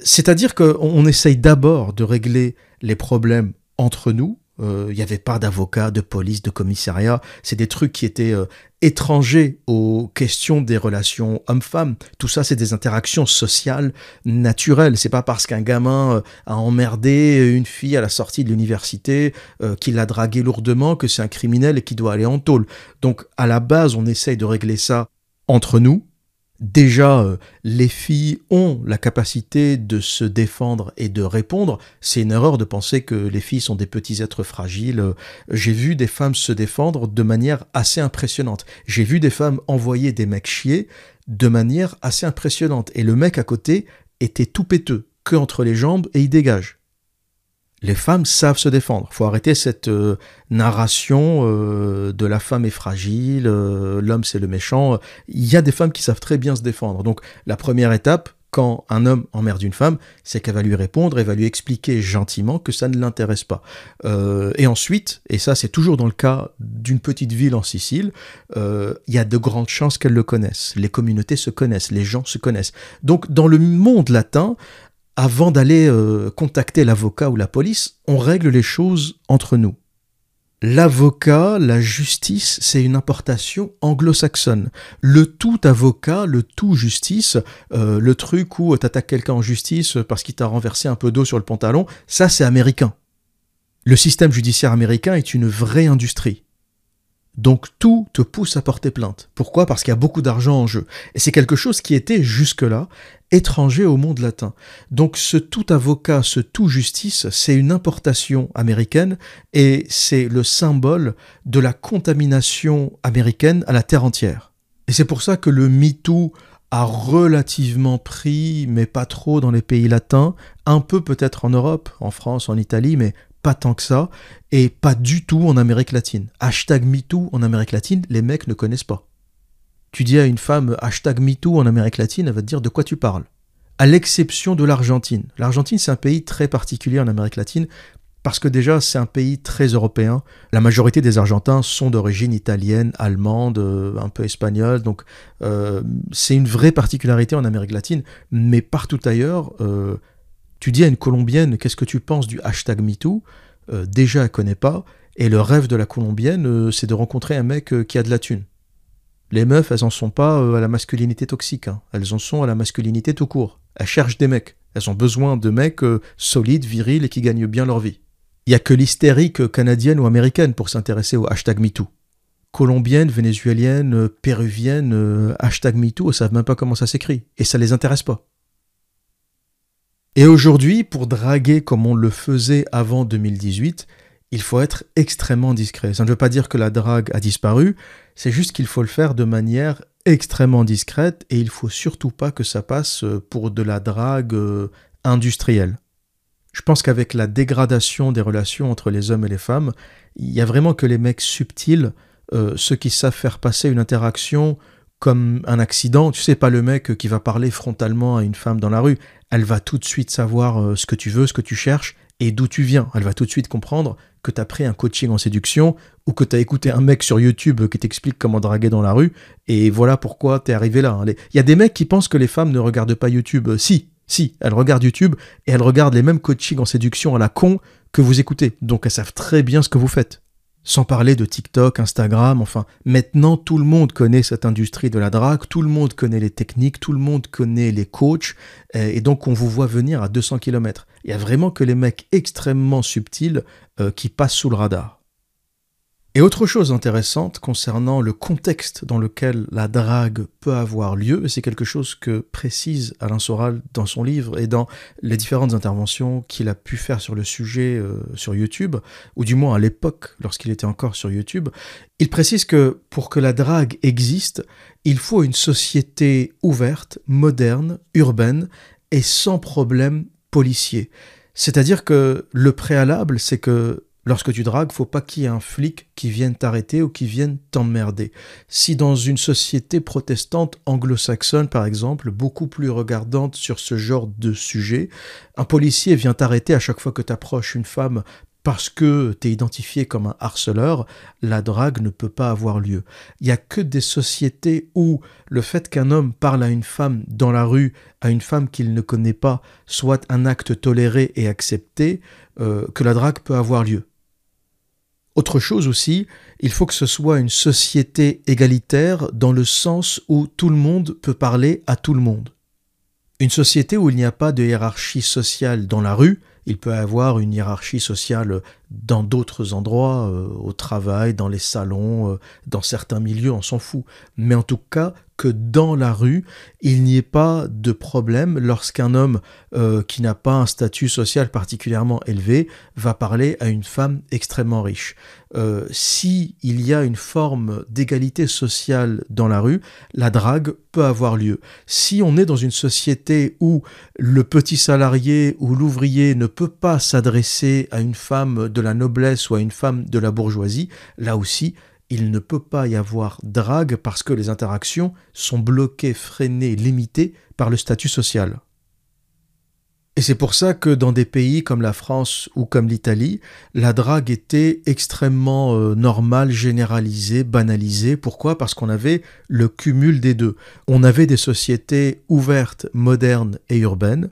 C'est-à-dire qu'on essaye d'abord de régler les problèmes entre nous. Euh, il n'y avait pas d'avocat, de police, de commissariat. C'est des trucs qui étaient euh, étrangers aux questions des relations hommes-femmes. Tout ça, c'est des interactions sociales naturelles. C'est pas parce qu'un gamin euh, a emmerdé une fille à la sortie de l'université, qu'il l'a dragué lourdement, que c'est un criminel et qu'il doit aller en tôle. Donc, à la base, on essaye de régler ça entre nous, Déjà, euh, les filles ont la capacité de se défendre et de répondre. C'est une erreur de penser que les filles sont des petits êtres fragiles. J'ai vu des femmes se défendre de manière assez impressionnante. J'ai vu des femmes envoyer des mecs chier de manière assez impressionnante. Et le mec à côté était tout péteux, que entre les jambes et il dégage les femmes savent se défendre. Il faut arrêter cette euh, narration euh, de la femme est fragile, euh, l'homme c'est le méchant. Il y a des femmes qui savent très bien se défendre. Donc la première étape, quand un homme emmerde une femme, c'est qu'elle va lui répondre et va lui expliquer gentiment que ça ne l'intéresse pas. et ensuite, et ça c'est toujours dans le cas d'une petite ville en Sicile, il y a de grandes chances qu'elle le connaisse. Les communautés se connaissent, les gens se connaissent. Donc dans le monde latin, avant d'aller euh, contacter l'avocat ou la police, on règle les choses entre nous. L'avocat, la justice, c'est une importation anglo-saxonne. Le tout avocat, le tout justice, euh, le truc où t'attaques quelqu'un en justice parce qu'il t'a renversé un peu d'eau sur le pantalon, ça c'est américain. Le système judiciaire américain est une vraie industrie. Donc tout te pousse à porter plainte. Pourquoi? Parce qu'il y a beaucoup d'argent en jeu. Et c'est quelque chose qui était jusque-là étranger au monde latin. Donc ce tout avocat, ce tout justice, c'est une importation américaine et c'est le symbole de la contamination américaine à la terre entière. Et c'est pour ça que le MeToo a relativement pris, mais pas trop dans les pays latins, un peu peut-être en Europe, en France, en Italie, mais pas tant que ça, et pas du tout en Amérique latine. Hashtag MeToo en Amérique latine, les mecs ne connaissent pas. Tu dis à une femme hashtag MeToo en Amérique latine, elle va te dire de quoi tu parles. À l'exception de l'Argentine. L'Argentine, c'est un pays très particulier en Amérique latine, parce que déjà, c'est un pays très européen. La majorité des Argentins sont d'origine italienne, allemande, euh, un peu espagnole. Donc, euh, c'est une vraie particularité en Amérique latine. Mais partout ailleurs, euh, tu dis à une Colombienne, qu'est-ce que tu penses du hashtag MeToo? Euh, Déjà, elle connaît pas. Et le rêve de la Colombienne, euh, c'est de rencontrer un mec euh, qui a de la thune. Les meufs, elles en sont pas à la masculinité toxique. Hein. Elles en sont à la masculinité tout court. Elles cherchent des mecs. Elles ont besoin de mecs solides, virils et qui gagnent bien leur vie. Il n'y a que l'hystérique canadienne ou américaine pour s'intéresser au hashtag MeToo. Colombienne, vénézuélienne, péruvienne, hashtag MeToo, elles savent même pas comment ça s'écrit. Et ça les intéresse pas. Et aujourd'hui, pour draguer comme on le faisait avant 2018, il faut être extrêmement discret. Ça ne veut pas dire que la drague a disparu, c'est juste qu'il faut le faire de manière extrêmement discrète et il faut surtout pas que ça passe pour de la drague euh, industrielle. Je pense qu'avec la dégradation des relations entre les hommes et les femmes, il y a vraiment que les mecs subtils, euh, ceux qui savent faire passer une interaction comme un accident. Tu sais, pas le mec qui va parler frontalement à une femme dans la rue elle va tout de suite savoir euh, ce que tu veux, ce que tu cherches et d'où tu viens. Elle va tout de suite comprendre que tu as pris un coaching en séduction ou que tu as écouté un mec sur YouTube qui t'explique comment draguer dans la rue et voilà pourquoi tu es arrivé là. Il y a des mecs qui pensent que les femmes ne regardent pas YouTube. Si, si, elles regardent YouTube et elles regardent les mêmes coachings en séduction à la con que vous écoutez. Donc elles savent très bien ce que vous faites. Sans parler de TikTok, Instagram, enfin, maintenant tout le monde connaît cette industrie de la drague, tout le monde connaît les techniques, tout le monde connaît les coachs, et donc on vous voit venir à 200 km. Il y a vraiment que les mecs extrêmement subtils euh, qui passent sous le radar. Et autre chose intéressante concernant le contexte dans lequel la drague peut avoir lieu, et c'est quelque chose que précise Alain Soral dans son livre et dans les différentes interventions qu'il a pu faire sur le sujet euh, sur YouTube, ou du moins à l'époque lorsqu'il était encore sur YouTube, il précise que pour que la drague existe, il faut une société ouverte, moderne, urbaine et sans problème policier. C'est-à-dire que le préalable, c'est que Lorsque tu dragues, faut pas qu'il y ait un flic qui vienne t'arrêter ou qui vienne t'emmerder. Si dans une société protestante anglo-saxonne, par exemple, beaucoup plus regardante sur ce genre de sujet, un policier vient t'arrêter à chaque fois que tu approches une femme parce que tu es identifié comme un harceleur, la drague ne peut pas avoir lieu. Il n'y a que des sociétés où le fait qu'un homme parle à une femme dans la rue, à une femme qu'il ne connaît pas, soit un acte toléré et accepté, euh, que la drague peut avoir lieu. Autre chose aussi, il faut que ce soit une société égalitaire dans le sens où tout le monde peut parler à tout le monde. Une société où il n'y a pas de hiérarchie sociale dans la rue, il peut y avoir une hiérarchie sociale dans d'autres endroits, euh, au travail, dans les salons, euh, dans certains milieux, on s'en fout. Mais en tout cas, que dans la rue, il n'y ait pas de problème lorsqu'un homme euh, qui n'a pas un statut social particulièrement élevé va parler à une femme extrêmement riche. Si il y a une forme d'égalité sociale dans la rue, la drague peut avoir lieu. Si on est dans une société où le petit salarié ou l'ouvrier ne peut pas s'adresser à une femme de la noblesse ou à une femme de la bourgeoisie, là aussi, il ne peut pas y avoir drague parce que les interactions sont bloquées, freinées, limitées par le statut social. Et c'est pour ça que dans des pays comme la France ou comme l'Italie, la drague était extrêmement euh, normale, généralisée, banalisée. Pourquoi? Parce qu'on avait le cumul des deux. On avait des sociétés ouvertes, modernes et urbaines.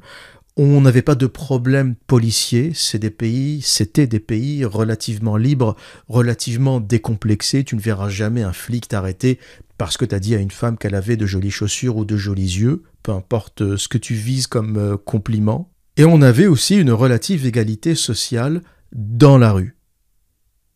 On n'avait pas de problème policier, c'est des pays, c'était des pays relativement libres, relativement décomplexés. Tu ne verras jamais un flic t'arrêter parce que tu as dit à une femme qu'elle avait de jolies chaussures ou de jolis yeux, peu importe euh, ce que tu vises comme euh, compliment. Et on avait aussi une relative égalité sociale dans la rue.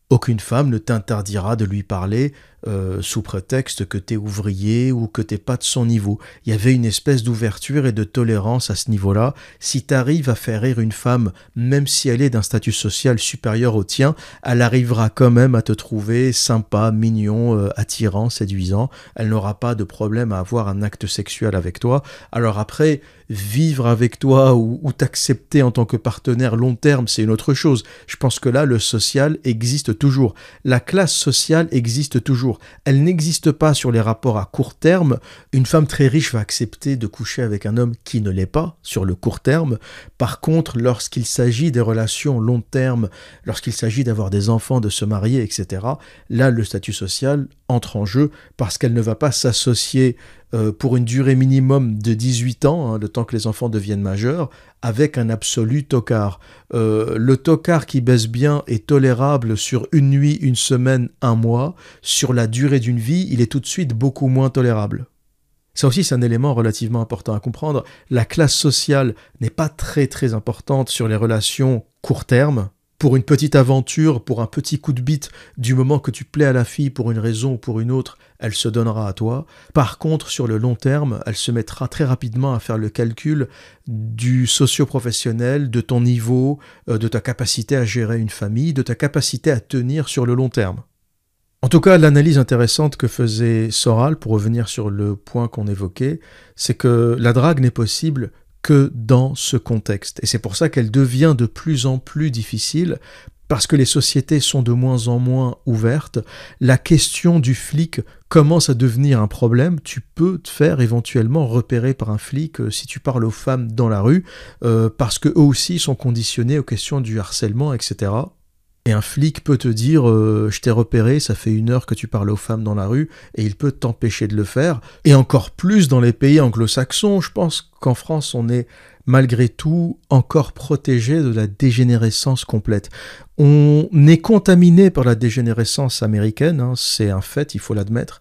Aucune femme ne t'interdira de lui parler euh, sous prétexte que t'es ouvrier ou que t'es pas de son niveau. Il y avait une espèce d'ouverture et de tolérance à ce niveau-là. Si t'arrives à faire rire une femme, même si elle est d'un statut social supérieur au tien, elle arrivera quand même à te trouver sympa, mignon, euh, attirant, séduisant. Elle n'aura pas de problème à avoir un acte sexuel avec toi. Alors après, vivre avec toi ou, ou t'accepter en tant que partenaire long terme, c'est une autre chose. Je pense que là, le social existe toujours. La classe sociale existe toujours. Elle n'existe pas sur les rapports à court terme. Une femme très riche va accepter de coucher avec un homme qui ne l'est pas sur le court terme. Par contre, lorsqu'il s'agit des relations long terme, lorsqu'il s'agit d'avoir des enfants, de se marier, etc., là, le statut social entre en jeu parce qu'elle ne va pas s'associer euh, pour une durée minimum de 18 ans, hein, le temps que les enfants deviennent majeurs, avec un absolu tocard. Euh, le tocard qui baisse bien est tolérable sur une nuit, une semaine, un mois. Sur la durée d'une vie, il est tout de suite beaucoup moins tolérable. Ça aussi, c'est un élément relativement important à comprendre. La classe sociale n'est pas très très importante sur les relations court terme, pour une petite aventure, pour un petit coup de bite, du moment que tu plais à la fille pour une raison ou pour une autre, elle se donnera à toi. Par contre, sur le long terme, elle se mettra très rapidement à faire le calcul du socio-professionnel, de ton niveau, euh, de ta capacité à gérer une famille, de ta capacité à tenir sur le long terme. En tout cas, l'analyse intéressante que faisait Soral, pour revenir sur le point qu'on évoquait, c'est que la drague n'est possible que dans ce contexte. Et c'est pour ça qu'elle devient de plus en plus difficile parce que les sociétés sont de moins en moins ouvertes, la question du flic commence à devenir un problème. Tu peux te faire éventuellement repérer par un flic euh, si tu parles aux femmes dans la rue, euh, parce que eux aussi sont conditionnés aux questions du harcèlement, etc. Et un flic peut te dire euh, je t'ai repéré, ça fait une heure que tu parles aux femmes dans la rue, et il peut t'empêcher de le faire. Et encore plus dans les pays anglo-saxons, je pense qu'en France on est malgré tout encore protégé de la dégénérescence complète. On est contaminé par la dégénérescence américaine, hein, c'est un fait, il faut l'admettre,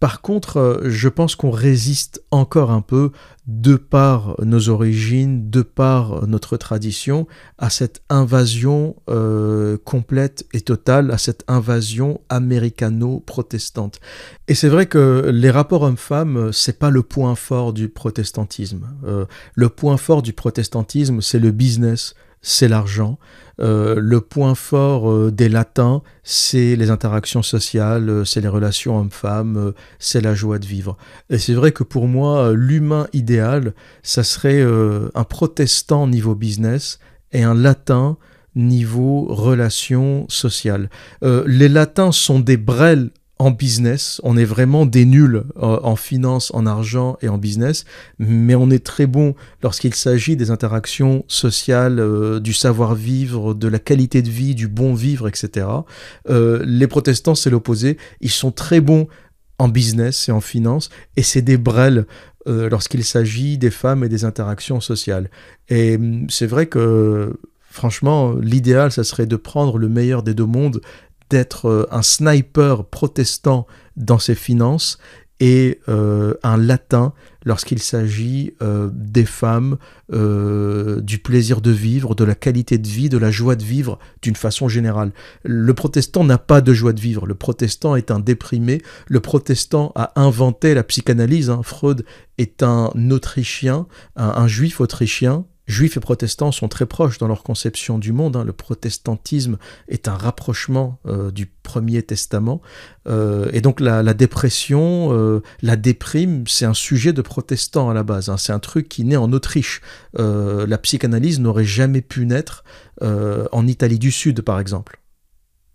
par contre, euh, je pense qu'on résiste encore un peu, de par nos origines, de par notre tradition, à cette invasion euh, complète et totale, à cette invasion américano-protestante. Et c'est vrai que les rapports hommes-femmes, c'est pas le point fort du protestantisme. Euh, le point fort du protestantisme, c'est le business, c'est l'argent. Euh, le point fort euh, des latins, c'est les interactions sociales, euh, c'est les relations hommes-femmes, c'est la joie de vivre. Et c'est vrai que pour moi, l'humain idéal, ça serait un protestant niveau business et un latin niveau relations sociales. les latins sont des brels en business. On est vraiment des nuls euh, en finance, en argent et en business, mais on est très bon lorsqu'il s'agit des interactions sociales, euh, du savoir-vivre, de la qualité de vie, du bon vivre, etc. Euh, les protestants, c'est l'opposé. Ils sont très bons en business et en finance, et c'est des brels lorsqu'il s'agit des femmes et des interactions sociales. Et hum, c'est vrai que franchement, l'idéal, ça serait de prendre le meilleur des deux mondes d'être euh, un sniper protestant dans ses finances et euh, un latin lorsqu'il s'agit euh, des femmes, du plaisir de vivre, de la qualité de vie, de la joie de vivre d'une façon générale. Le protestant n'a pas de joie de vivre, le protestant est un déprimé, le protestant a inventé la psychanalyse, hein. Freud est un Autrichien, un juif autrichien, Juifs et protestants sont très proches dans leur conception du monde. Hein. Le protestantisme est un rapprochement euh, du Premier Testament. Euh, et donc la, dépression, euh, la déprime, c'est un sujet de protestants à la base. Hein. C'est un truc qui naît en Autriche. la psychanalyse n'aurait jamais pu naître en Italie du Sud, par exemple.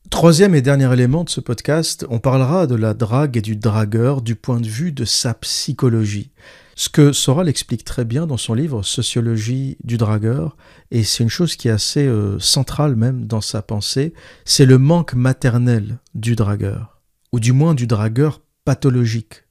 Troisième et dernier élément de ce podcast, on parlera de la drague et du dragueur du point de vue de sa psychologie. Ce que Soral explique très bien dans son livre Sociologie du dragueur, et c'est une chose qui est assez euh, centrale même dans sa pensée, c'est le manque maternel du dragueur, ou du moins du dragueur pathologique.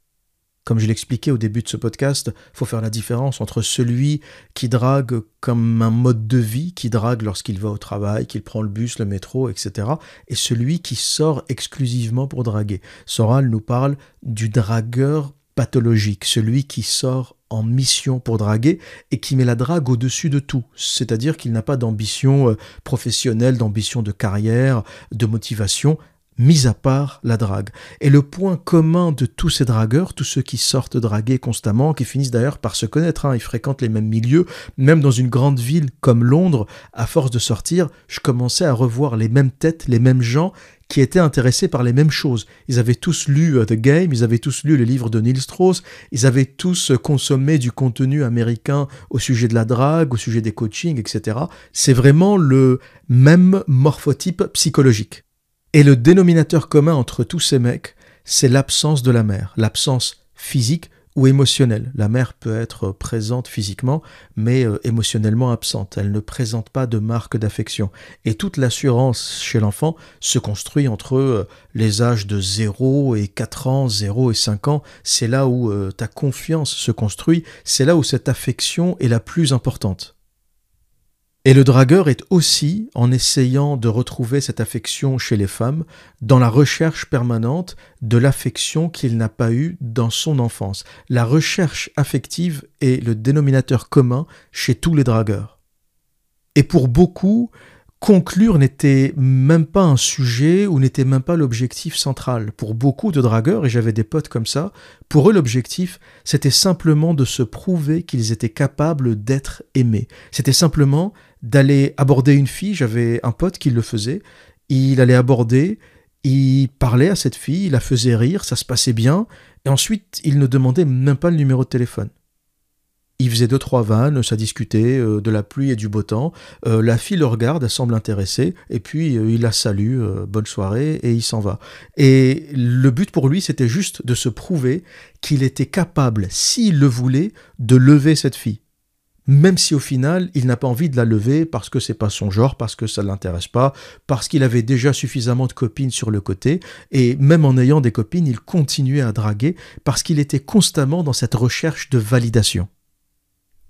Comme je l'expliquais au début de ce podcast, il faut faire la différence entre celui qui drague comme un mode de vie, qui drague lorsqu'il va au travail, qu'il prend le bus, le métro, etc., et celui qui sort exclusivement pour draguer. Soral nous parle du dragueur pathologique, celui qui sort en mission pour draguer et qui met la drague au-dessus de tout. C'est-à-dire qu'il n'a pas d'ambition euh, professionnelle, d'ambition de carrière, de motivation, mis à part la drague. Et le point commun de tous ces dragueurs, tous ceux qui sortent draguer constamment, qui finissent d'ailleurs par se connaître, hein, ils fréquentent les mêmes milieux, même dans une grande ville comme Londres, à force de sortir, je commençais à revoir les mêmes têtes, les mêmes gens qui étaient intéressés par les mêmes choses. Ils avaient tous lu euh, The Game, ils avaient tous lu le livre de Neil Strauss, ils avaient tous euh, consommé du contenu américain au sujet de la drague, au sujet des coachings, etc. C'est vraiment le même morphotype psychologique. Et le dénominateur commun entre tous ces mecs, c'est l'absence de la mère, l'absence physique ou émotionnelle. La mère peut être présente physiquement, mais euh, émotionnellement absente. Elle ne présente pas de marque d'affection. Et toute l'assurance chez l'enfant se construit entre euh, les âges de 0 et 4 ans, 0 et 5 ans. C'est là où euh, ta confiance se construit, c'est là où cette affection est la plus importante. Et le dragueur est aussi, en essayant de retrouver cette affection chez les femmes, dans la recherche permanente de l'affection qu'il n'a pas eue dans son enfance. La recherche affective est le dénominateur commun chez tous les dragueurs. Et pour beaucoup, conclure n'était même pas un sujet ou n'était même pas l'objectif central. Pour beaucoup de dragueurs, et j'avais des potes comme ça, pour eux l'objectif, c'était simplement de se prouver qu'ils étaient capables d'être aimés. C'était simplement d'aller aborder une fille, j'avais un pote qui le faisait, il allait aborder, il parlait à cette fille, il la faisait rire, ça se passait bien, et ensuite il ne demandait même pas le numéro de téléphone. Il faisait deux, trois vannes, ça discutait euh, de la pluie et du beau temps. Euh, la fille le regarde, elle semble intéressée, et puis euh, il la salue, bonne soirée, et il s'en va. Et le but pour lui, c'était juste de se prouver qu'il était capable, s'il le voulait, de lever cette fille même si au final il n'a pas envie de la lever parce que c'est pas son genre, parce que ça l'intéresse pas, parce qu'il avait déjà suffisamment de copines sur le côté, et même en ayant des copines, il continuait à draguer parce qu'il était constamment dans cette recherche de validation.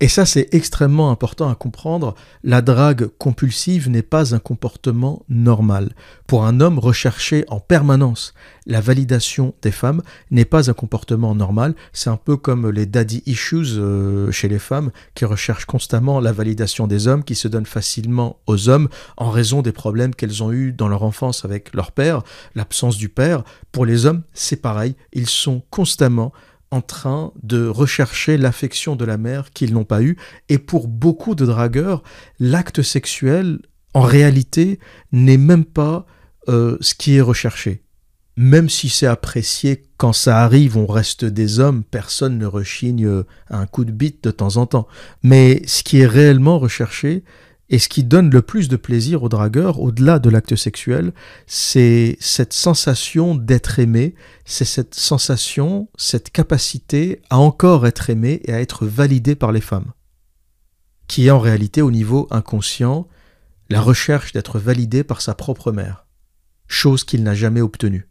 Et ça, c'est extrêmement important à comprendre. La drague compulsive n'est pas un comportement normal. Pour un homme recherché en permanence la validation des femmes n'est pas un comportement normal. C'est un peu comme les daddy issues euh, chez les femmes qui recherchent constamment la validation des hommes, qui se donnent facilement aux hommes en raison des problèmes qu'elles ont eus dans leur enfance avec leur père, l'absence du père. Pour les hommes, c'est pareil. Ils sont constamment en train de rechercher l'affection de la mère qu'ils n'ont pas eue. Et pour beaucoup de dragueurs, l'acte sexuel, en réalité, n'est même pas euh, ce qui est recherché. Même si c'est apprécié quand ça arrive, on reste des hommes, personne ne rechigne à un coup de bite de temps en temps. Mais ce qui est réellement recherché Et ce qui donne le plus de plaisir au dragueur, au-delà de l'acte sexuel, c'est cette sensation d'être aimé, c'est cette sensation, cette capacité à encore être aimé et à être validé par les femmes, qui est en réalité au niveau inconscient la recherche d'être validé par sa propre mère, chose qu'il n'a jamais obtenue.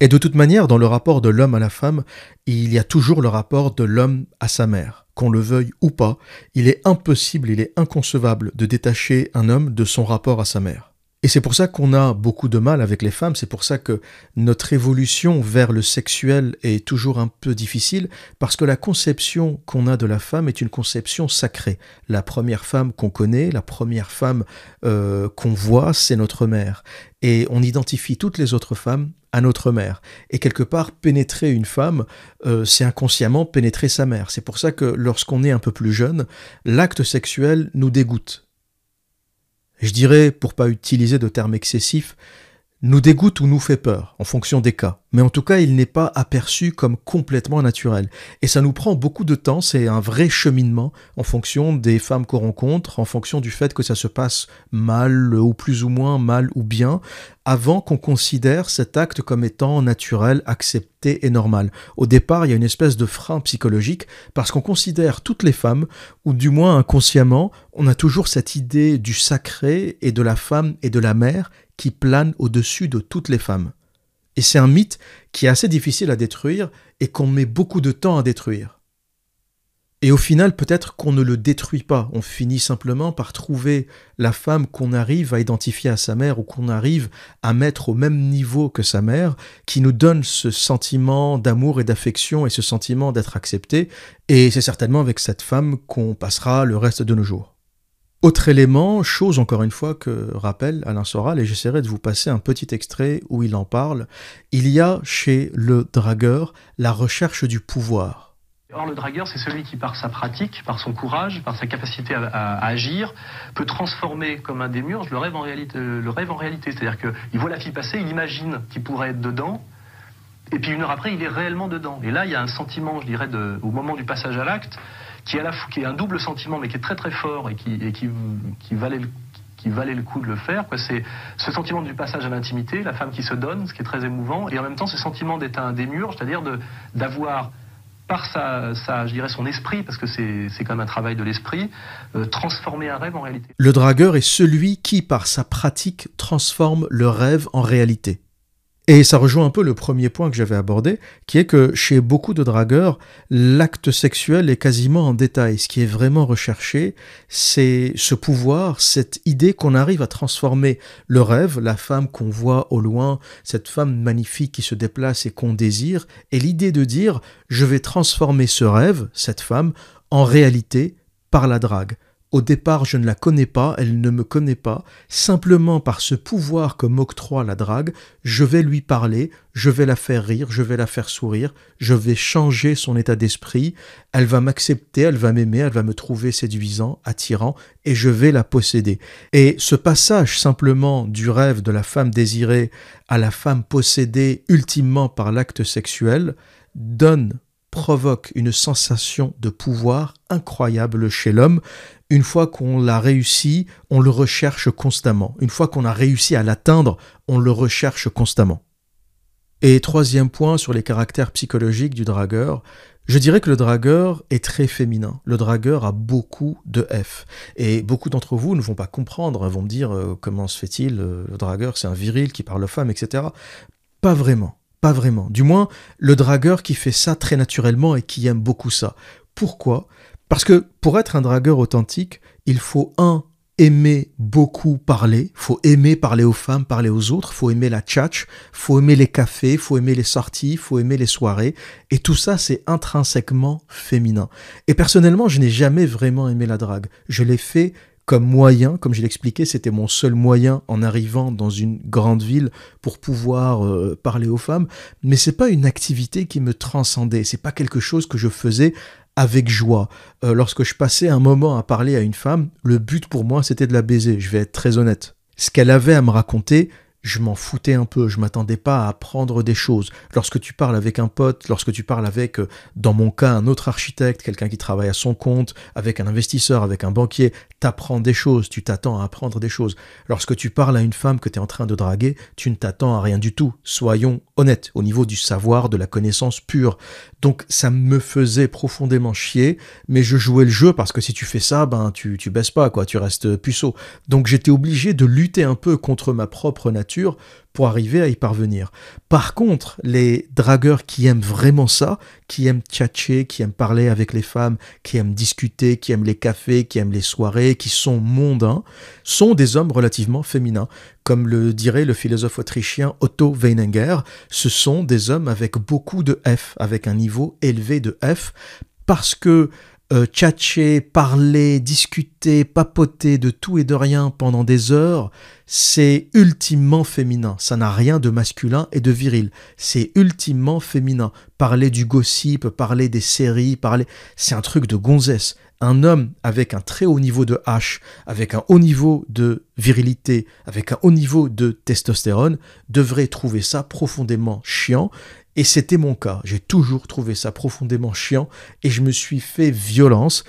Et de toute manière, dans le rapport de l'homme à la femme, il y a toujours le rapport de l'homme à sa mère qu'on le veuille ou pas, il est impossible, il est inconcevable de détacher un homme de son rapport à sa mère. Et c'est pour ça qu'on a beaucoup de mal avec les femmes, c'est pour ça que notre évolution vers le sexuel est toujours un peu difficile, parce que la conception qu'on a de la femme est une conception sacrée. La première femme qu'on connaît, la première femme euh, qu'on voit, c'est notre mère. Et on identifie toutes les autres femmes à notre mère. Et quelque part, pénétrer une femme, euh, c'est inconsciemment pénétrer sa mère. C'est pour ça que lorsqu'on est un peu plus jeune, l'acte sexuel nous dégoûte. Je dirais, pour pas utiliser de termes excessifs, nous dégoûte ou nous fait peur, en fonction des cas. Mais en tout cas, il n'est pas aperçu comme complètement naturel. Et ça nous prend beaucoup de temps, c'est un vrai cheminement en fonction des femmes qu'on rencontre, en fonction du fait que ça se passe mal ou plus ou moins mal ou bien, avant qu'on considère cet acte comme étant naturel, accepté et normal. Au départ, il y a une espèce de frein psychologique parce qu'on considère toutes les femmes, ou du moins inconsciemment, on a toujours cette idée du sacré et de la femme et de la mère qui plane au-dessus de toutes les femmes. Et c'est un mythe qui est assez difficile à détruire et qu'on met beaucoup de temps à détruire. Et au final, peut-être qu'on ne le détruit pas, on finit simplement par trouver la femme qu'on arrive à identifier à sa mère ou qu'on arrive à mettre au même niveau que sa mère, qui nous donne ce sentiment d'amour et d'affection et ce sentiment d'être accepté, et c'est certainement avec cette femme qu'on passera le reste de nos jours. Autre élément, chose encore une fois que rappelle Alain Soral, et j'essaierai de vous passer un petit extrait où il en parle, il y a chez le dragueur la recherche du pouvoir. Or, le dragueur, c'est celui qui, par sa pratique, par son courage, par sa capacité à, agir, peut transformer comme un démiurge le rêve en réalité. C'est-à-dire qu'il voit la fille passer, il imagine qu'il pourrait être dedans, et puis une heure après, il est réellement dedans. Et là, il y a un sentiment, je dirais, au moment du passage à l'acte, qui la, est un double sentiment, mais qui est très très fort et qui, valait le coup de le faire. C'est ce sentiment du passage à l'intimité, la femme qui se donne, ce qui est très émouvant, et en même temps ce sentiment d'être un démur, c'est-à-dire d'avoir par sa, sa, je dirais son esprit, parce que c'est quand même un travail de l'esprit, euh, transformer un rêve en réalité. Le dragueur est celui qui, par sa pratique, transforme le rêve en réalité. Et ça rejoint un peu le premier point que j'avais abordé, qui est que chez beaucoup de dragueurs, l'acte sexuel est quasiment en détail. Ce qui est vraiment recherché, c'est ce pouvoir, cette idée qu'on arrive à transformer le rêve, la femme qu'on voit au loin, cette femme magnifique qui se déplace et qu'on désire, et l'idée de dire, je vais transformer ce rêve, cette femme, en réalité par la drague. Au départ, je ne la connais pas, elle ne me connaît pas. Simplement par ce pouvoir que m'octroie la drague, je vais lui parler, je vais la faire rire, je vais la faire sourire, je vais changer son état d'esprit. Elle va m'accepter, elle va m'aimer, elle va me trouver séduisant, attirant, et je vais la posséder. Et ce passage simplement du rêve de la femme désirée à la femme possédée ultimement par l'acte sexuel donne provoque une sensation de pouvoir incroyable chez l'homme. Une fois qu'on l'a réussi, on le recherche constamment. Une fois qu'on a réussi à l'atteindre, on le recherche constamment. Et troisième point sur les caractères psychologiques du dragueur, je dirais que le dragueur est très féminin. Le dragueur a beaucoup de F. Et beaucoup d'entre vous ne vont pas comprendre, vont me dire euh, comment se fait-il, euh, le dragueur c'est un viril qui parle aux femmes, etc. Pas vraiment. Pas vraiment. Du moins, le dragueur qui fait ça très naturellement et qui aime beaucoup ça. Pourquoi? Parce que pour être un dragueur authentique, il faut un aimer beaucoup parler, faut aimer parler aux femmes, parler aux autres, faut aimer la tchatch, faut aimer les cafés, faut aimer les sorties, faut aimer les soirées, et tout ça c'est intrinsèquement féminin. Et personnellement, je n'ai jamais vraiment aimé la drague. Je l'ai fait comme moyen, comme je l'expliquais, c'était mon seul moyen en arrivant dans une grande ville pour pouvoir euh, parler aux femmes, mais c'est pas une activité qui me transcendait, c'est pas quelque chose que je faisais avec joie. Euh, lorsque je passais un moment à parler à une femme, le but pour moi c'était de la baiser, je vais être très honnête. Ce qu'elle avait à me raconter, je m'en foutais un peu, je m'attendais pas à apprendre des choses. Lorsque tu parles avec un pote, lorsque tu parles avec, euh, dans mon cas, un autre architecte, quelqu'un qui travaille à son compte, avec un investisseur, avec un banquier, t'apprends des choses, tu t'attends à apprendre des choses. Lorsque tu parles à une femme que tu es en train de draguer, tu ne t'attends à rien du tout. Soyons honnêtes, au niveau du savoir, de la connaissance pure. Donc ça me faisait profondément chier, mais je jouais le jeu parce que si tu fais ça, ben tu, tu baisses pas, quoi, tu restes puceau. Donc j'étais obligé de lutter un peu contre ma propre nature pour arriver à y parvenir. Par contre, les dragueurs qui aiment vraiment ça, qui aiment tchatcher, qui aiment parler avec les femmes, qui aiment discuter, qui aiment les cafés, qui aiment les soirées, qui sont mondains, sont des hommes relativement féminins. Comme le dirait le philosophe autrichien Otto Weininger, ce sont des hommes avec beaucoup de F, avec un niveau élevé de F, parce que euh, tchatcher, parler, discuter, papoter de tout et de rien pendant des heures, c'est ultimement féminin. Ça n'a rien de masculin et de viril. C'est ultimement féminin. Parler du gossip, parler des séries, parler, c'est un truc de gonzesse. Un homme avec un très haut niveau de H, avec un haut niveau de virilité, avec un haut niveau de testostérone, devrait trouver ça profondément chiant et c'était mon cas. J'ai toujours trouvé ça profondément chiant et je me suis fait violence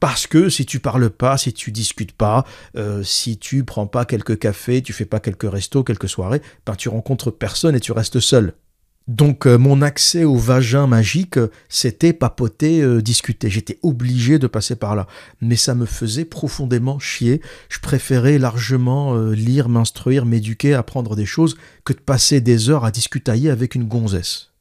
parce que si tu parles pas, si tu discutes pas, euh, si tu prends pas quelques cafés, tu fais pas quelques restos, quelques soirées, ben tu rencontres personne et tu restes seul. Donc euh, mon accès au vagin magique, c'était papoter, euh, discuter. J'étais obligé de passer par là. Mais ça me faisait profondément chier. Je préférais largement lire, m'instruire, m'éduquer, apprendre des choses, que de passer des heures à discutailler avec une gonzesse.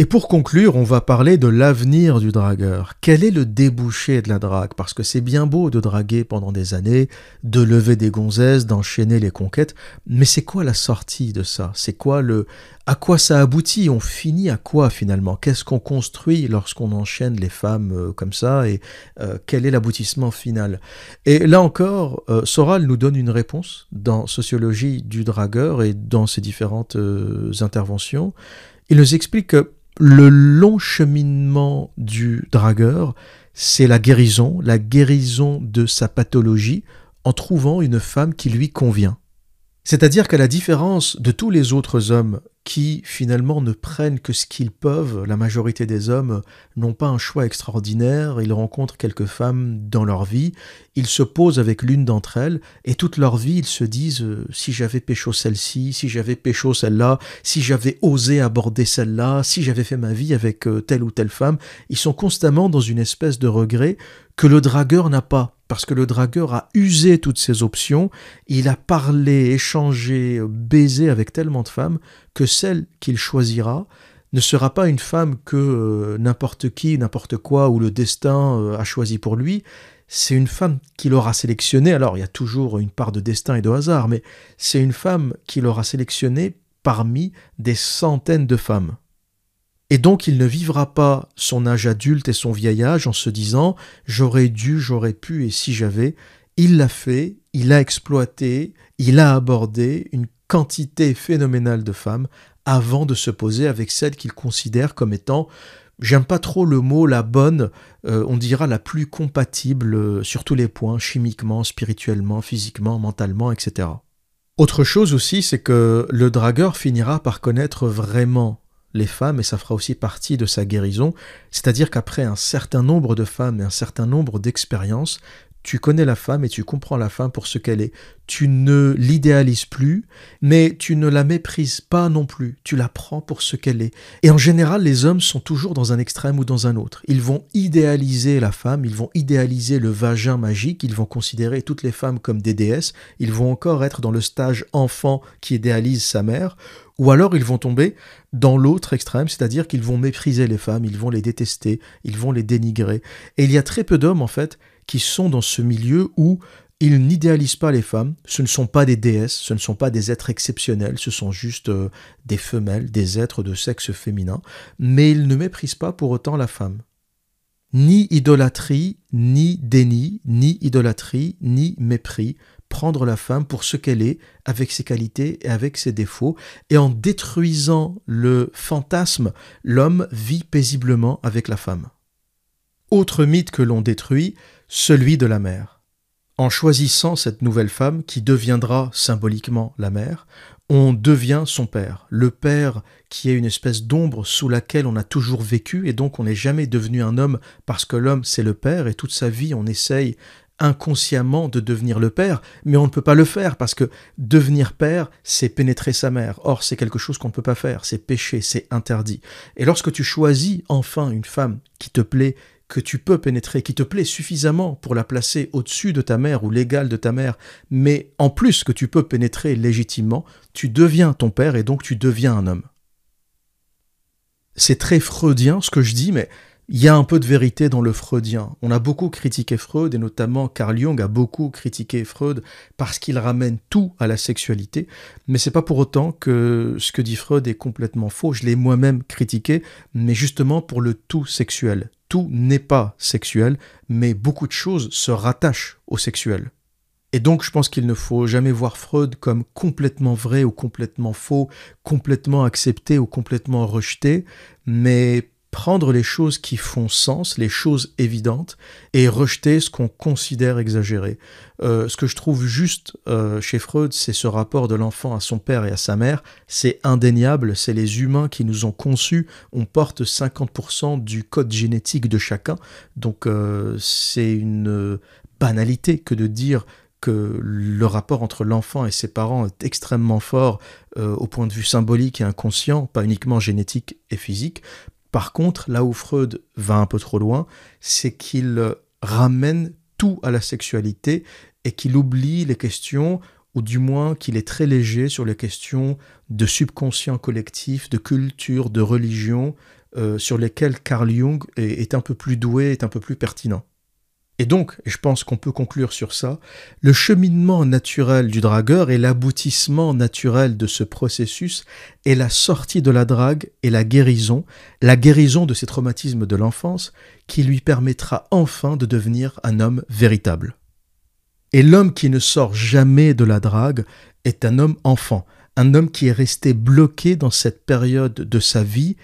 Et pour conclure, on va parler de l'avenir du dragueur. Quel est le débouché de la drague? Parce que c'est bien beau de draguer pendant des années, de lever des gonzesses, d'enchaîner les conquêtes, mais c'est quoi la sortie de ça? C'est quoi le à quoi ça aboutit? On finit à quoi finalement? Qu'est-ce qu'on construit lorsqu'on enchaîne les femmes euh, comme ça? Et euh, quel est l'aboutissement final? Et là encore, euh, Soral nous donne une réponse dans Sociologie du dragueur et dans ses différentes interventions. Il nous explique que le long cheminement du dragueur, c'est la guérison, la guérison de sa pathologie en trouvant une femme qui lui convient. C'est-à-dire qu'à la différence de tous les autres hommes qui finalement ne prennent que ce qu'ils peuvent, la majorité des hommes n'ont pas un choix extraordinaire, ils rencontrent quelques femmes dans leur vie, ils se posent avec l'une d'entre elles, et toute leur vie ils se disent euh, si j'avais pécho celle-ci, si j'avais pécho celle-là, si j'avais osé aborder celle-là, si j'avais fait ma vie avec euh, telle ou telle femme, ils sont constamment dans une espèce de regret que le dragueur n'a pas parce que le dragueur a usé toutes ses options, il a parlé, échangé, baisé avec tellement de femmes que celle qu'il choisira ne sera pas une femme que euh, n'importe qui, n'importe quoi, ou le destin euh, a choisi pour lui, c'est une femme qu'il aura sélectionnée, alors il y a toujours une part de destin et de hasard, mais c'est une femme qu'il aura sélectionnée parmi des centaines de femmes. Et donc il ne vivra pas son âge adulte et son vieil âge en se disant j'aurais dû, j'aurais pu et si j'avais. Il l'a fait, il a exploité, il a abordé une quantité phénoménale de femmes avant de se poser avec celle qu'il considère comme étant, j'aime pas trop le mot la bonne, euh, on dira la plus compatible euh, sur tous les points, chimiquement, spirituellement, physiquement, mentalement, etc. Autre chose aussi, c'est que le dragueur finira par connaître vraiment les femmes et ça fera aussi partie de sa guérison. C'est-à-dire qu'après un certain nombre de femmes et un certain nombre d'expériences, tu connais la femme et tu comprends la femme pour ce qu'elle est. Tu ne l'idéalises plus, mais tu ne la méprises pas non plus. Tu la prends pour ce qu'elle est. Et en général, les hommes sont toujours dans un extrême ou dans un autre. Ils vont idéaliser la femme, ils vont idéaliser le vagin magique, ils vont considérer toutes les femmes comme des déesses, ils vont encore être dans le stage enfant qui idéalise sa mère, ou alors ils vont tomber dans l'autre extrême, c'est-à-dire qu'ils vont mépriser les femmes, ils vont les détester, ils vont les dénigrer. Et il y a très peu d'hommes, en fait, qui sont dans ce milieu où ils n'idéalisent pas les femmes, ce ne sont pas des déesses, ce ne sont pas des êtres exceptionnels, ce sont juste euh, des femelles, des êtres de sexe féminin, mais ils ne méprisent pas pour autant la femme. Ni idolâtrie, ni déni, ni idolâtrie, ni mépris, prendre la femme pour ce qu'elle est, avec ses qualités et avec ses défauts, et en détruisant le fantasme, l'homme vit paisiblement avec la femme. Autre mythe que l'on détruit, celui de la mère. En choisissant cette nouvelle femme qui deviendra symboliquement la mère, on devient son père. Le père qui est une espèce d'ombre sous laquelle on a toujours vécu et donc on n'est jamais devenu un homme parce que l'homme c'est le père et toute sa vie on essaye inconsciemment de devenir le père, mais on ne peut pas le faire parce que devenir père, c'est pénétrer sa mère. Or, c'est quelque chose qu'on ne peut pas faire, c'est péché, c'est interdit. Et lorsque tu choisis enfin une femme qui te plaît, que tu peux pénétrer, qui te plaît suffisamment pour la placer au-dessus de ta mère ou l'égale de ta mère, mais en plus que tu peux pénétrer légitimement, tu deviens ton père et donc tu deviens un homme. C'est très freudien ce que je dis, mais il y a un peu de vérité dans le freudien. On a beaucoup critiqué Freud, et notamment Carl Jung a beaucoup critiqué Freud parce qu'il ramène tout à la sexualité, mais c'est pas pour autant que ce que dit Freud est complètement faux. Je l'ai moi-même critiqué, mais justement pour le tout sexuel. Tout n'est pas sexuel, mais beaucoup de choses se rattachent au sexuel. Et donc je pense qu'il ne faut jamais voir Freud comme complètement vrai ou complètement faux, complètement accepté ou complètement rejeté, mais prendre les choses qui font sens, les choses évidentes, et rejeter ce qu'on considère exagéré. Euh, ce que je trouve juste euh, chez Freud, c'est ce rapport de l'enfant à son père et à sa mère. C'est indéniable, c'est les humains qui nous ont conçus. On porte 50% du code génétique de chacun. Donc euh, c'est une banalité que de dire que le rapport entre l'enfant et ses parents est extrêmement fort au point de vue symbolique et inconscient, pas uniquement génétique et physique. Par contre, là où Freud va un peu trop loin, c'est qu'il ramène tout à la sexualité et qu'il oublie les questions, ou du moins qu'il est très léger sur les questions de subconscient collectif, de culture, de religion, euh, sur lesquelles Carl Jung est un peu plus doué, est un peu plus pertinent. Et donc, et je pense qu'on peut conclure sur ça, le cheminement naturel du dragueur et l'aboutissement naturel de ce processus est la sortie de la drague et la guérison, la guérison de ses traumatismes de l'enfance, qui lui permettra enfin de devenir un homme véritable. Et l'homme qui ne sort jamais de la drague est un homme enfant, un homme qui est resté bloqué dans cette période de sa vie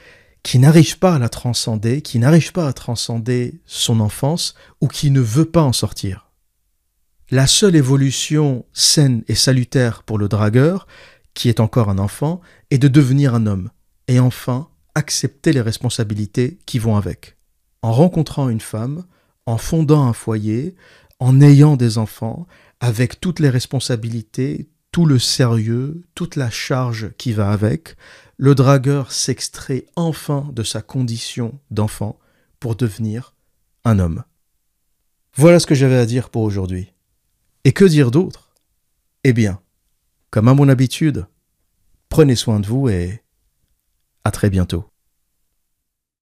qui n'arrive pas à la transcender, qui n'arrive pas à transcender son enfance ou qui ne veut pas en sortir. La seule évolution saine et salutaire pour le dragueur, qui est encore un enfant, est de devenir un homme et enfin accepter les responsabilités qui vont avec. En rencontrant une femme, en fondant un foyer, en ayant des enfants, avec toutes les responsabilités, tout le sérieux, toute la charge qui va avec, le dragueur s'extrait enfin de sa condition d'enfant pour devenir un homme. Voilà ce que j'avais à dire pour aujourd'hui. Et que dire d'autre? Eh bien, comme à mon habitude, prenez soin de vous et à très bientôt.